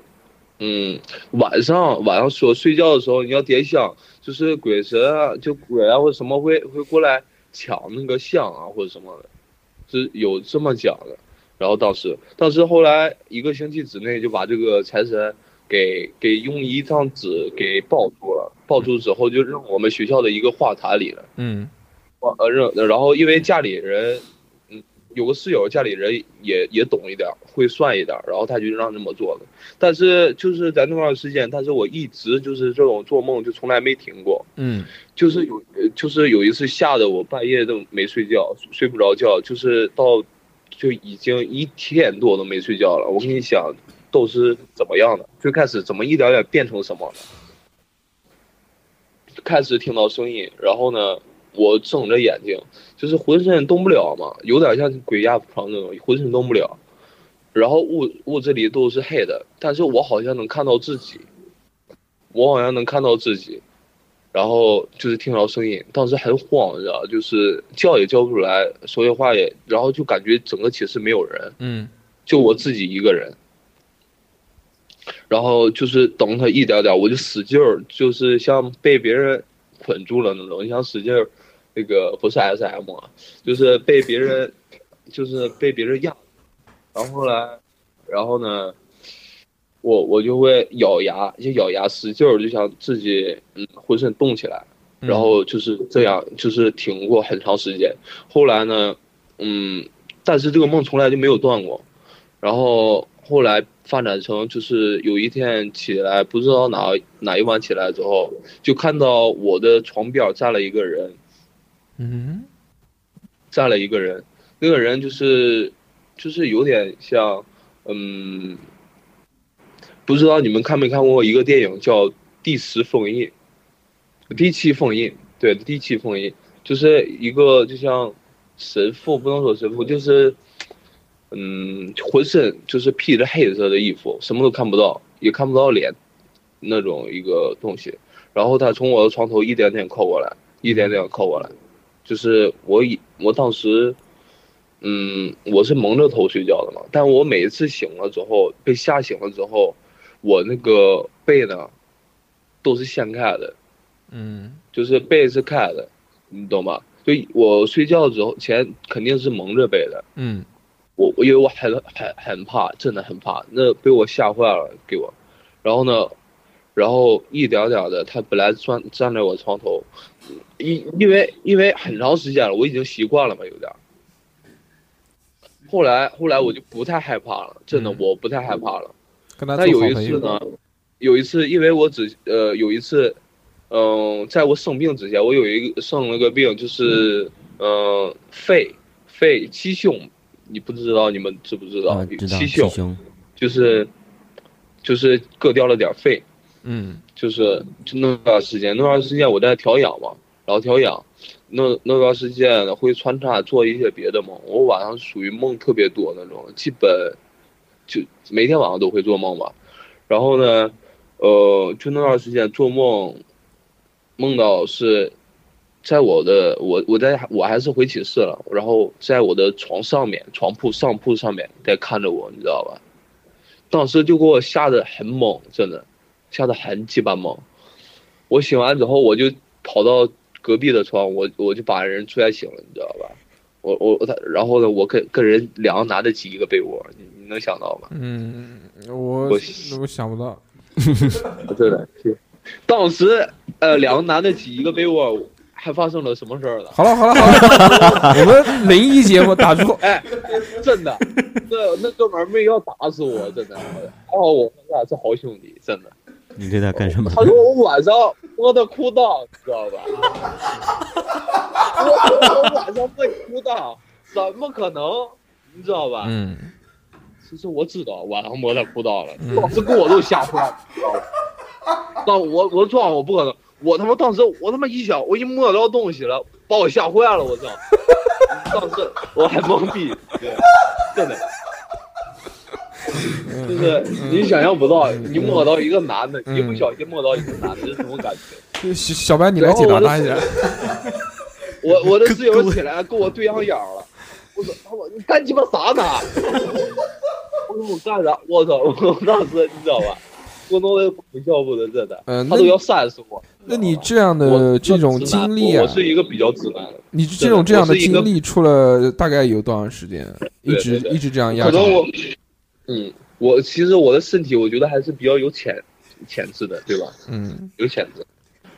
嗯，晚上晚上说睡觉的时候你要点香，就是鬼神啊，就鬼啊或者什么会会过来抢那个香啊或者什么的，是有这么讲的。然后当时，当时后来一个星期之内就把这个财神给给用一张纸给抱住了，抱住之后就扔我们学校的一个花坛里了。嗯呃扔，然后因为家里人，嗯，有个室友家里人也也懂一点，会算一点，然后他就让这么做的。但是就是在那段时间，但是我一直就是这种做梦就从来没停过。嗯就是有，呃就是有一次吓得我半夜都没睡觉，睡不着觉，就是到就已经一天多都没睡觉了。我跟你讲，都是怎么样的？最开始怎么一点点变成什么了？开始听到声音，然后呢，我睁着眼睛，就是浑身动不了嘛，有点像鬼压床那种，浑身动不了。然后屋屋子里都是黑的，但是我好像能看到自己，我好像能看到自己。然后就是听到声音，当时很慌，你知道，就是叫也叫不出来，说些话也，然后就感觉整个寝室没有人，嗯就我自己一个人。然后就是等他一点点，我就使劲儿，就是像被别人捆住了那种，想使劲儿，那个不是 S M 啊，就是被别人，就是被别人压。然后后来，然后呢，我我就会咬牙，就咬牙使劲儿，就想自己嗯浑身动起来，然后就是这样，就是挺过很长时间。后来呢，嗯，但是这个梦从来就没有断过。然后后来发展成就是有一天起来，不知道哪哪一晚起来之后，就看到我的床边站了一个人，嗯，站了一个人，那个人就是就是有点像，嗯，不知道你们看没看过一个电影叫《第十封印》，第七封印，对，第七封印就是一个就像神父，不能说神父，就是。嗯，浑身就是披着黑色的衣服，什么都看不到，也看不到脸，那种一个东西。然后他从我的床头一点点靠过来，一点点靠过来，就是我以我当时，嗯，我是蒙着头睡觉的嘛。但我每一次醒了之后，被吓醒了之后，我那个背呢，都是掀开的，嗯，就是背是开的，你懂吗？就我睡觉之后前肯定是蒙着背的，嗯。我我因为我很很很怕，真的很怕，那被我吓坏了，给我，然后呢，然后一点点的，他本来站站在我床头，因因为因为很长时间了，我已经习惯了嘛，有点。后来后来我就不太害怕了，真的我不太害怕了。但有一次呢，有一次因为我只呃有一次，嗯，在我生病之前，我有一个生了个病，就是嗯肺肺气胸。你不知道，你们知不知道？气胸，就是就是割掉了点肺，嗯，就是就那段时间，那段时间我在调养嘛，然后调养，那那段时间会穿插做一些别的梦，我晚上属于梦特别多那种，基本就每天晚上都会做梦吧，然后呢，呃，就那段时间做梦，梦到是。在我的我我在我还是回寝室了，然后在我的床上面床铺上铺上面在看着我，你知道吧？当时就给我吓得很猛，真的，吓得很鸡巴猛。我醒完之后，我就跑到隔壁的床，我我就把人踹醒了，你知道吧？我我他，然后呢，我跟跟人两个男的挤一个被窝，你你能想到吗？嗯，我我我想不到，真的，当时呃两个男的挤一个被窝。还发生了什么事儿了？好了好了好了，我们 灵异节目打住！哎，真的，那那哥们儿没要打死我，真的。还好，我们俩是好兄弟，真的。你这在干什么？他说我晚上摸的裤裆，你知道吧？我我晚上摸裤裆，怎么可能？你知道吧？嗯。其实我知道晚上摸他裤裆了，当时给我都吓坏了，知道吧？那我我装我不可能。我他妈当时我他妈一想，我一摸到东西了，把我吓坏了，我操！当时我还懵逼，对，真的，就是你想象不到，你摸到一个男的，一不小心摸到一个男的是什么感觉？小小白，你来解答他一下。我我的室友起来跟我对上眼了，我说他说你干鸡巴啥呢？我说我干啥？我操！我当时你知道吧？我弄得不笑不得，真的，他都要扇死我。那你这样的这种经历啊，我是一个比较直男。你这种这样的经历出了大概有多长时间？一直一直这样压可能我，嗯，我其实我的身体我觉得还是比较有潜潜质的，对吧？嗯，有潜质。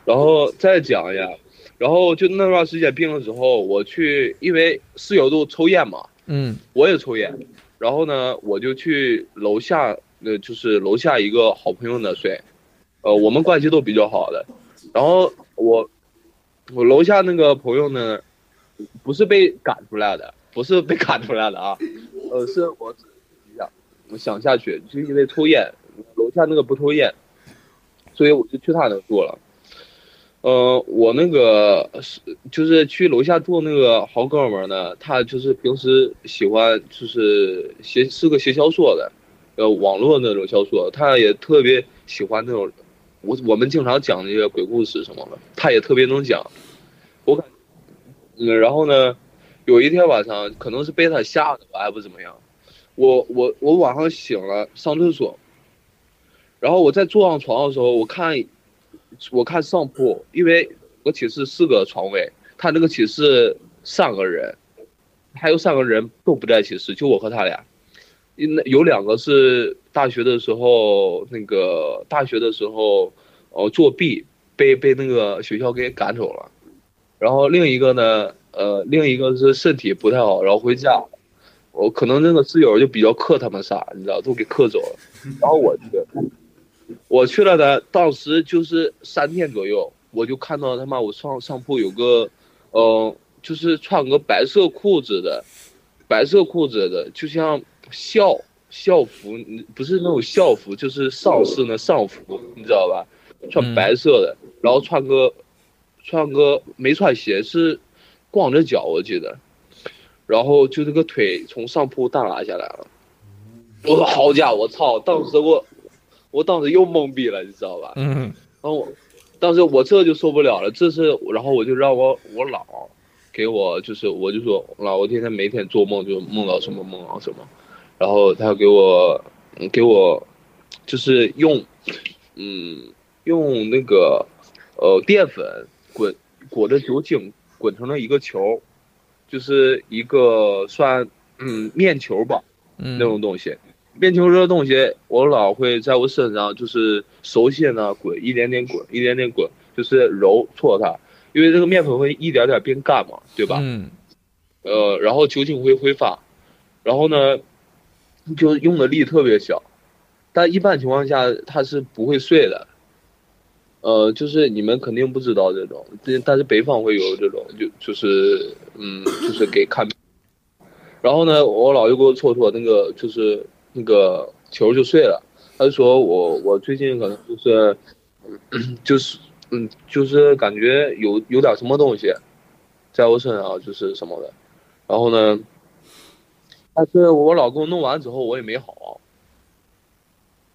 然后再讲一下，然后就那段时间病了之后，我去，因为室友都抽烟嘛，嗯，我也抽烟，然后呢，我就去楼下，那就是楼下一个好朋友那睡，呃，我们关系都比较好的。然后我，我楼下那个朋友呢，不是被赶出来的，不是被 赶出来的啊，呃，是我我想下去，就因为抽烟，楼下那个不抽烟，所以我就去他那住了。呃，我那个是就是去楼下住那个好哥们呢，他就是平时喜欢就是写是个写小说的，呃，网络那种小说，他也特别喜欢那种。我我们经常讲那些鬼故事什么的，他也特别能讲。我感，嗯，然后呢，有一天晚上可能是被他吓的吧，还不怎么样。我我我晚上醒了上厕所，然后我在坐上床的时候，我看我看上铺，因为我寝室四个床位，他那个寝室三个人，还有三个人都不在寝室，就我和他俩。那有两个是大学的时候，那个大学的时候，呃作弊被被那个学校给赶走了，然后另一个呢，呃另一个是身体不太好，然后回家，我可能那个室友就比较克他们仨，你知道，都给克走了。然后我去，我去了呢，当时就是三天左右，我就看到他妈我上上铺有个，呃，就是穿个白色裤子的，白色裤子的，就像校校服，不是那种校服，就是上士的上服，你知道吧？穿白色的，然后穿个穿个没穿鞋，是光着脚，我记得。然后就这个腿从上铺耷拉下来了，我说好家伙，我操！当时我，我当时又懵逼了，你知道吧？嗯，然后我，当时我这就受不了了，这是，然后我就让我我姥给我，就是我就说姥，我天天每天做梦就梦到什么梦到什么，然后他给我，给我，就是用，嗯，用那个，呃，淀粉滚裹着酒精滚成了一个球。就是一个算嗯面球吧，那种东西，面球这个东西，我老会在我身上就是手心呢滚，一点点滚，一点点滚，就是揉搓它，因为这个面粉会一点点变干嘛，对吧？嗯。呃，然后酒精会挥发，然后呢，就用的力特别小，但一般情况下它是不会碎的。呃，就是你们肯定不知道这种，但是北方会有这种，就就是嗯，就是给看。然后呢，我老就给我搓搓那个，就是那个球就碎了。他就说我我最近可能就是 就是嗯，就是感觉有有点什么东西在我身上，就是什么的。然后呢，但是我老公弄完之后我也没好，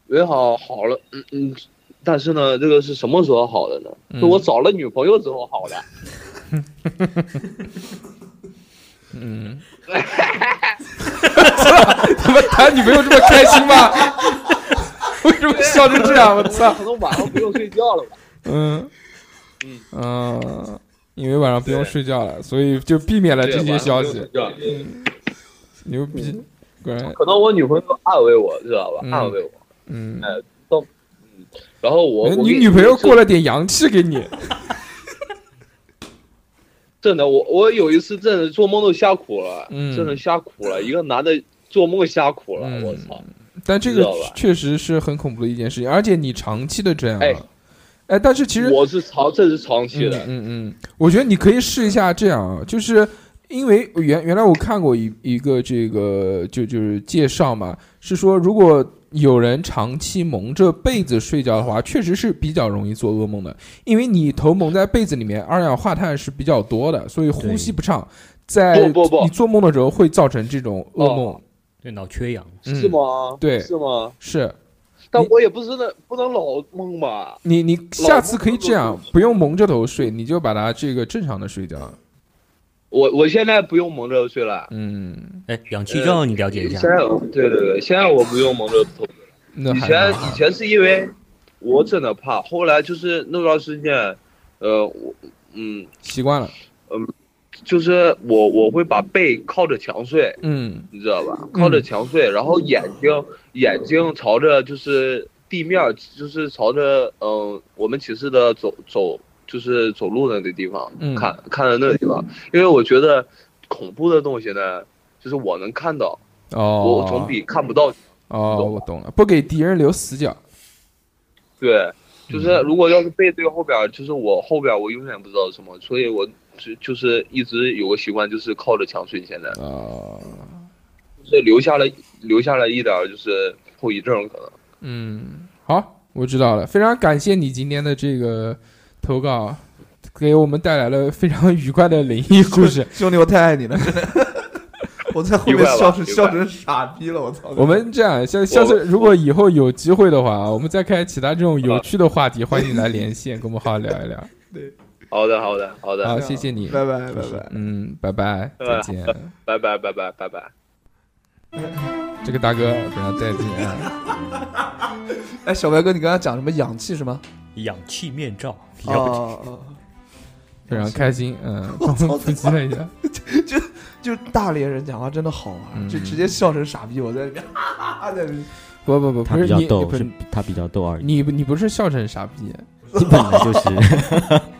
没好好了，嗯嗯。但是呢，这个是什么时候好的呢？是我找了女朋友之后好的。嗯，怎么谈女朋友这么开心吗？为什么笑成这样？我操！可能晚上不用睡觉了吧？嗯嗯因为晚上不用睡觉了，所以就避免了这些消息。嗯，牛逼！果然。可能我女朋友安慰我，知道吧？安慰我。嗯。哎，都。然后我，你女朋友过了点阳气给你，真的，我我有一次真的做梦都吓哭了，真的吓哭了，一个男的做梦吓哭了，我操！但这个确实是很恐怖的一件事情，而且你长期的这样，哎，哎，但是其实我是长，这是长期的，嗯嗯，我觉得你可以试一下这样啊，就是因为原原来我看过一一个这个就就是介绍嘛，是说如果。有人长期蒙着被子睡觉的话，确实是比较容易做噩梦的，因为你头蒙在被子里面，二氧化碳是比较多的，所以呼吸不畅，在你做梦的时候会造成这种噩梦，对脑缺氧是吗？对，是吗？是，但我也不是那不能老梦吧？你你下次可以这样，不用蒙着头睡，你就把它这个正常的睡觉。我我现在不用蒙着睡了。嗯，哎，氧气罩你了解一下。现在对对对，现在我不用蒙着头。以前以前是因为我真的怕，后来就是那段时间，呃，我嗯习惯了，嗯，就是我我会把背靠着墙睡，嗯，你知道吧？靠着墙睡，然后眼睛眼睛朝着就是地面，就是朝着嗯我们寝室的走走。就是走路的那地方，看看的那个地方，因为我觉得恐怖的东西呢，就是我能看到，哦，我总比看不到。哦，我懂了，不给敌人留死角。对，就是如果要是背对后边，就是我后边我永远不知道什么，所以我就就是一直有个习惯，就是靠着墙睡。现在啊，是留下了留下了一点就是后遗症可能。嗯，好，我知道了，非常感谢你今天的这个。投稿给我们带来了非常愉快的灵异故事，兄弟，我太爱你了，我在后面笑成笑成傻逼了，我操！我们这样，下下次如果以后有机会的话，我们再开其他这种有趣的话题，欢迎你来连线，跟我们好好聊一聊。对，好的，好的，好的，好，谢谢你，拜拜，拜拜，嗯，拜拜，再见，拜拜，拜拜，拜拜。这个大哥非常带劲啊！哎，小白哥，你刚才讲什么氧气什么？氧气面罩。哦，非常开心，嗯，我们普及了一下，就就大连人讲话真的好玩，就直接笑成傻逼，我在里面，在不不不，他比较逗，是他比较逗而已。你你不是笑成傻逼，你本来就是。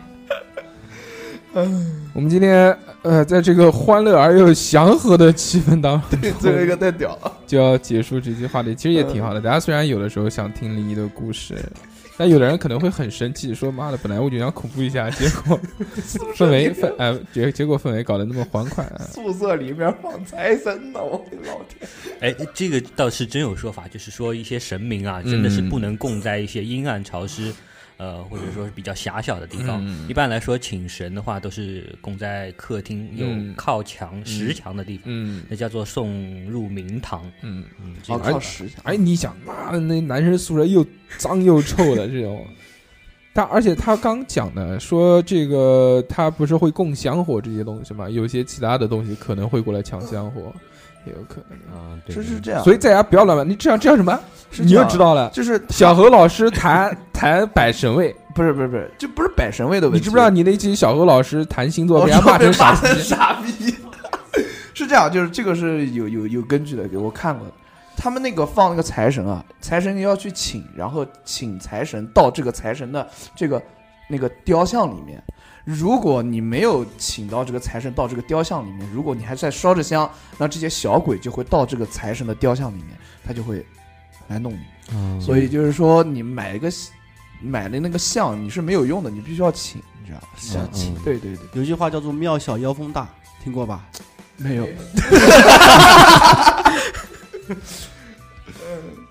嗯我们今天呃，在这个欢乐而又祥和的气氛当中，对，最后一个太屌了。就要结束这期话题，其实也挺好的。大家虽然有的时候想听灵异的故事，但有的人可能会很生气，说妈的，本来我就想恐怖一下，结果氛围氛哎结结果氛围搞得那么欢快。啊宿舍里面放财神呢，我的老天！哎，这个倒是真有说法，就是说一些神明啊，真的是嗯不能供在一些阴暗潮湿。呃，或者说是比较狭小的地方，嗯。一般来说请神的话都是供在客厅有嗯。靠墙、石墙的地方，嗯。那叫做送入明堂。嗯。嗯，哦，靠石墙。哎，你想，那，那男生宿舍又脏又臭的这种，但而且他刚讲的说这个他不是会供香火这些东西吗，有些其他的东西可能会过来抢香火，也有可能的。啊，对，这是这样，所以大家不要乱玩，你这样这样什么？你是这样又知道了。就是小何老师谈谈摆神位，不是不是不是，这不是摆神位的问题。你知不知道你那期小何老师谈星座我被人家骂成傻逼？傻逼。是这样，就是这个是有有有根据的，给我看过的。他们那个放那个财神啊，财神你要去请，然后请财神到这个财神的这个那个雕像里面。如果你没有请到这个财神到这个雕像里面，如果你还在烧着香，那这些小鬼就会到这个财神的雕像里面，他就会来弄你。嗯所以就是说，你买一个买的那个像你是没有用的，你必须要请，你知道吧？想请对对对，有句话叫做“庙小妖风大”，听过吧？没有。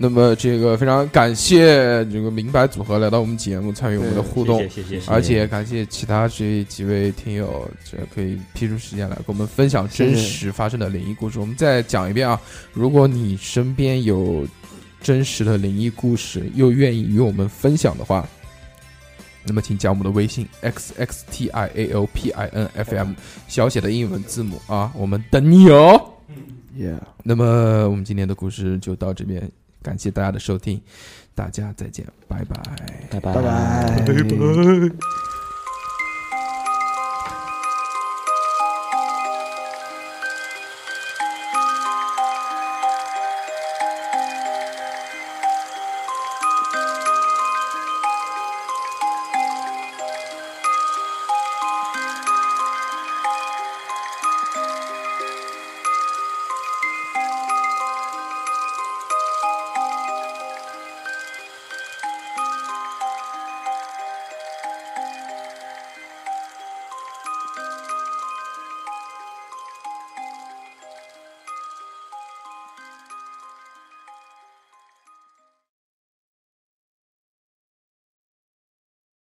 好，那么这个非常感谢这个明白组合来到我们节目参与我们的互动，谢谢谢谢而且感谢其他这几位听友，这可以批出时间来跟我们分享真实发生的灵异故事。我们再讲一遍啊，如果你身边有真实的灵异故事，又愿意与我们分享的话，那么请加我们的微信 x x t i a l p i n f m 小写的英文字母啊，我们等你哦。Yeah，那么我们今天的故事就到这边，感谢大家的收听，大家再见，拜拜。拜拜拜拜。拜拜。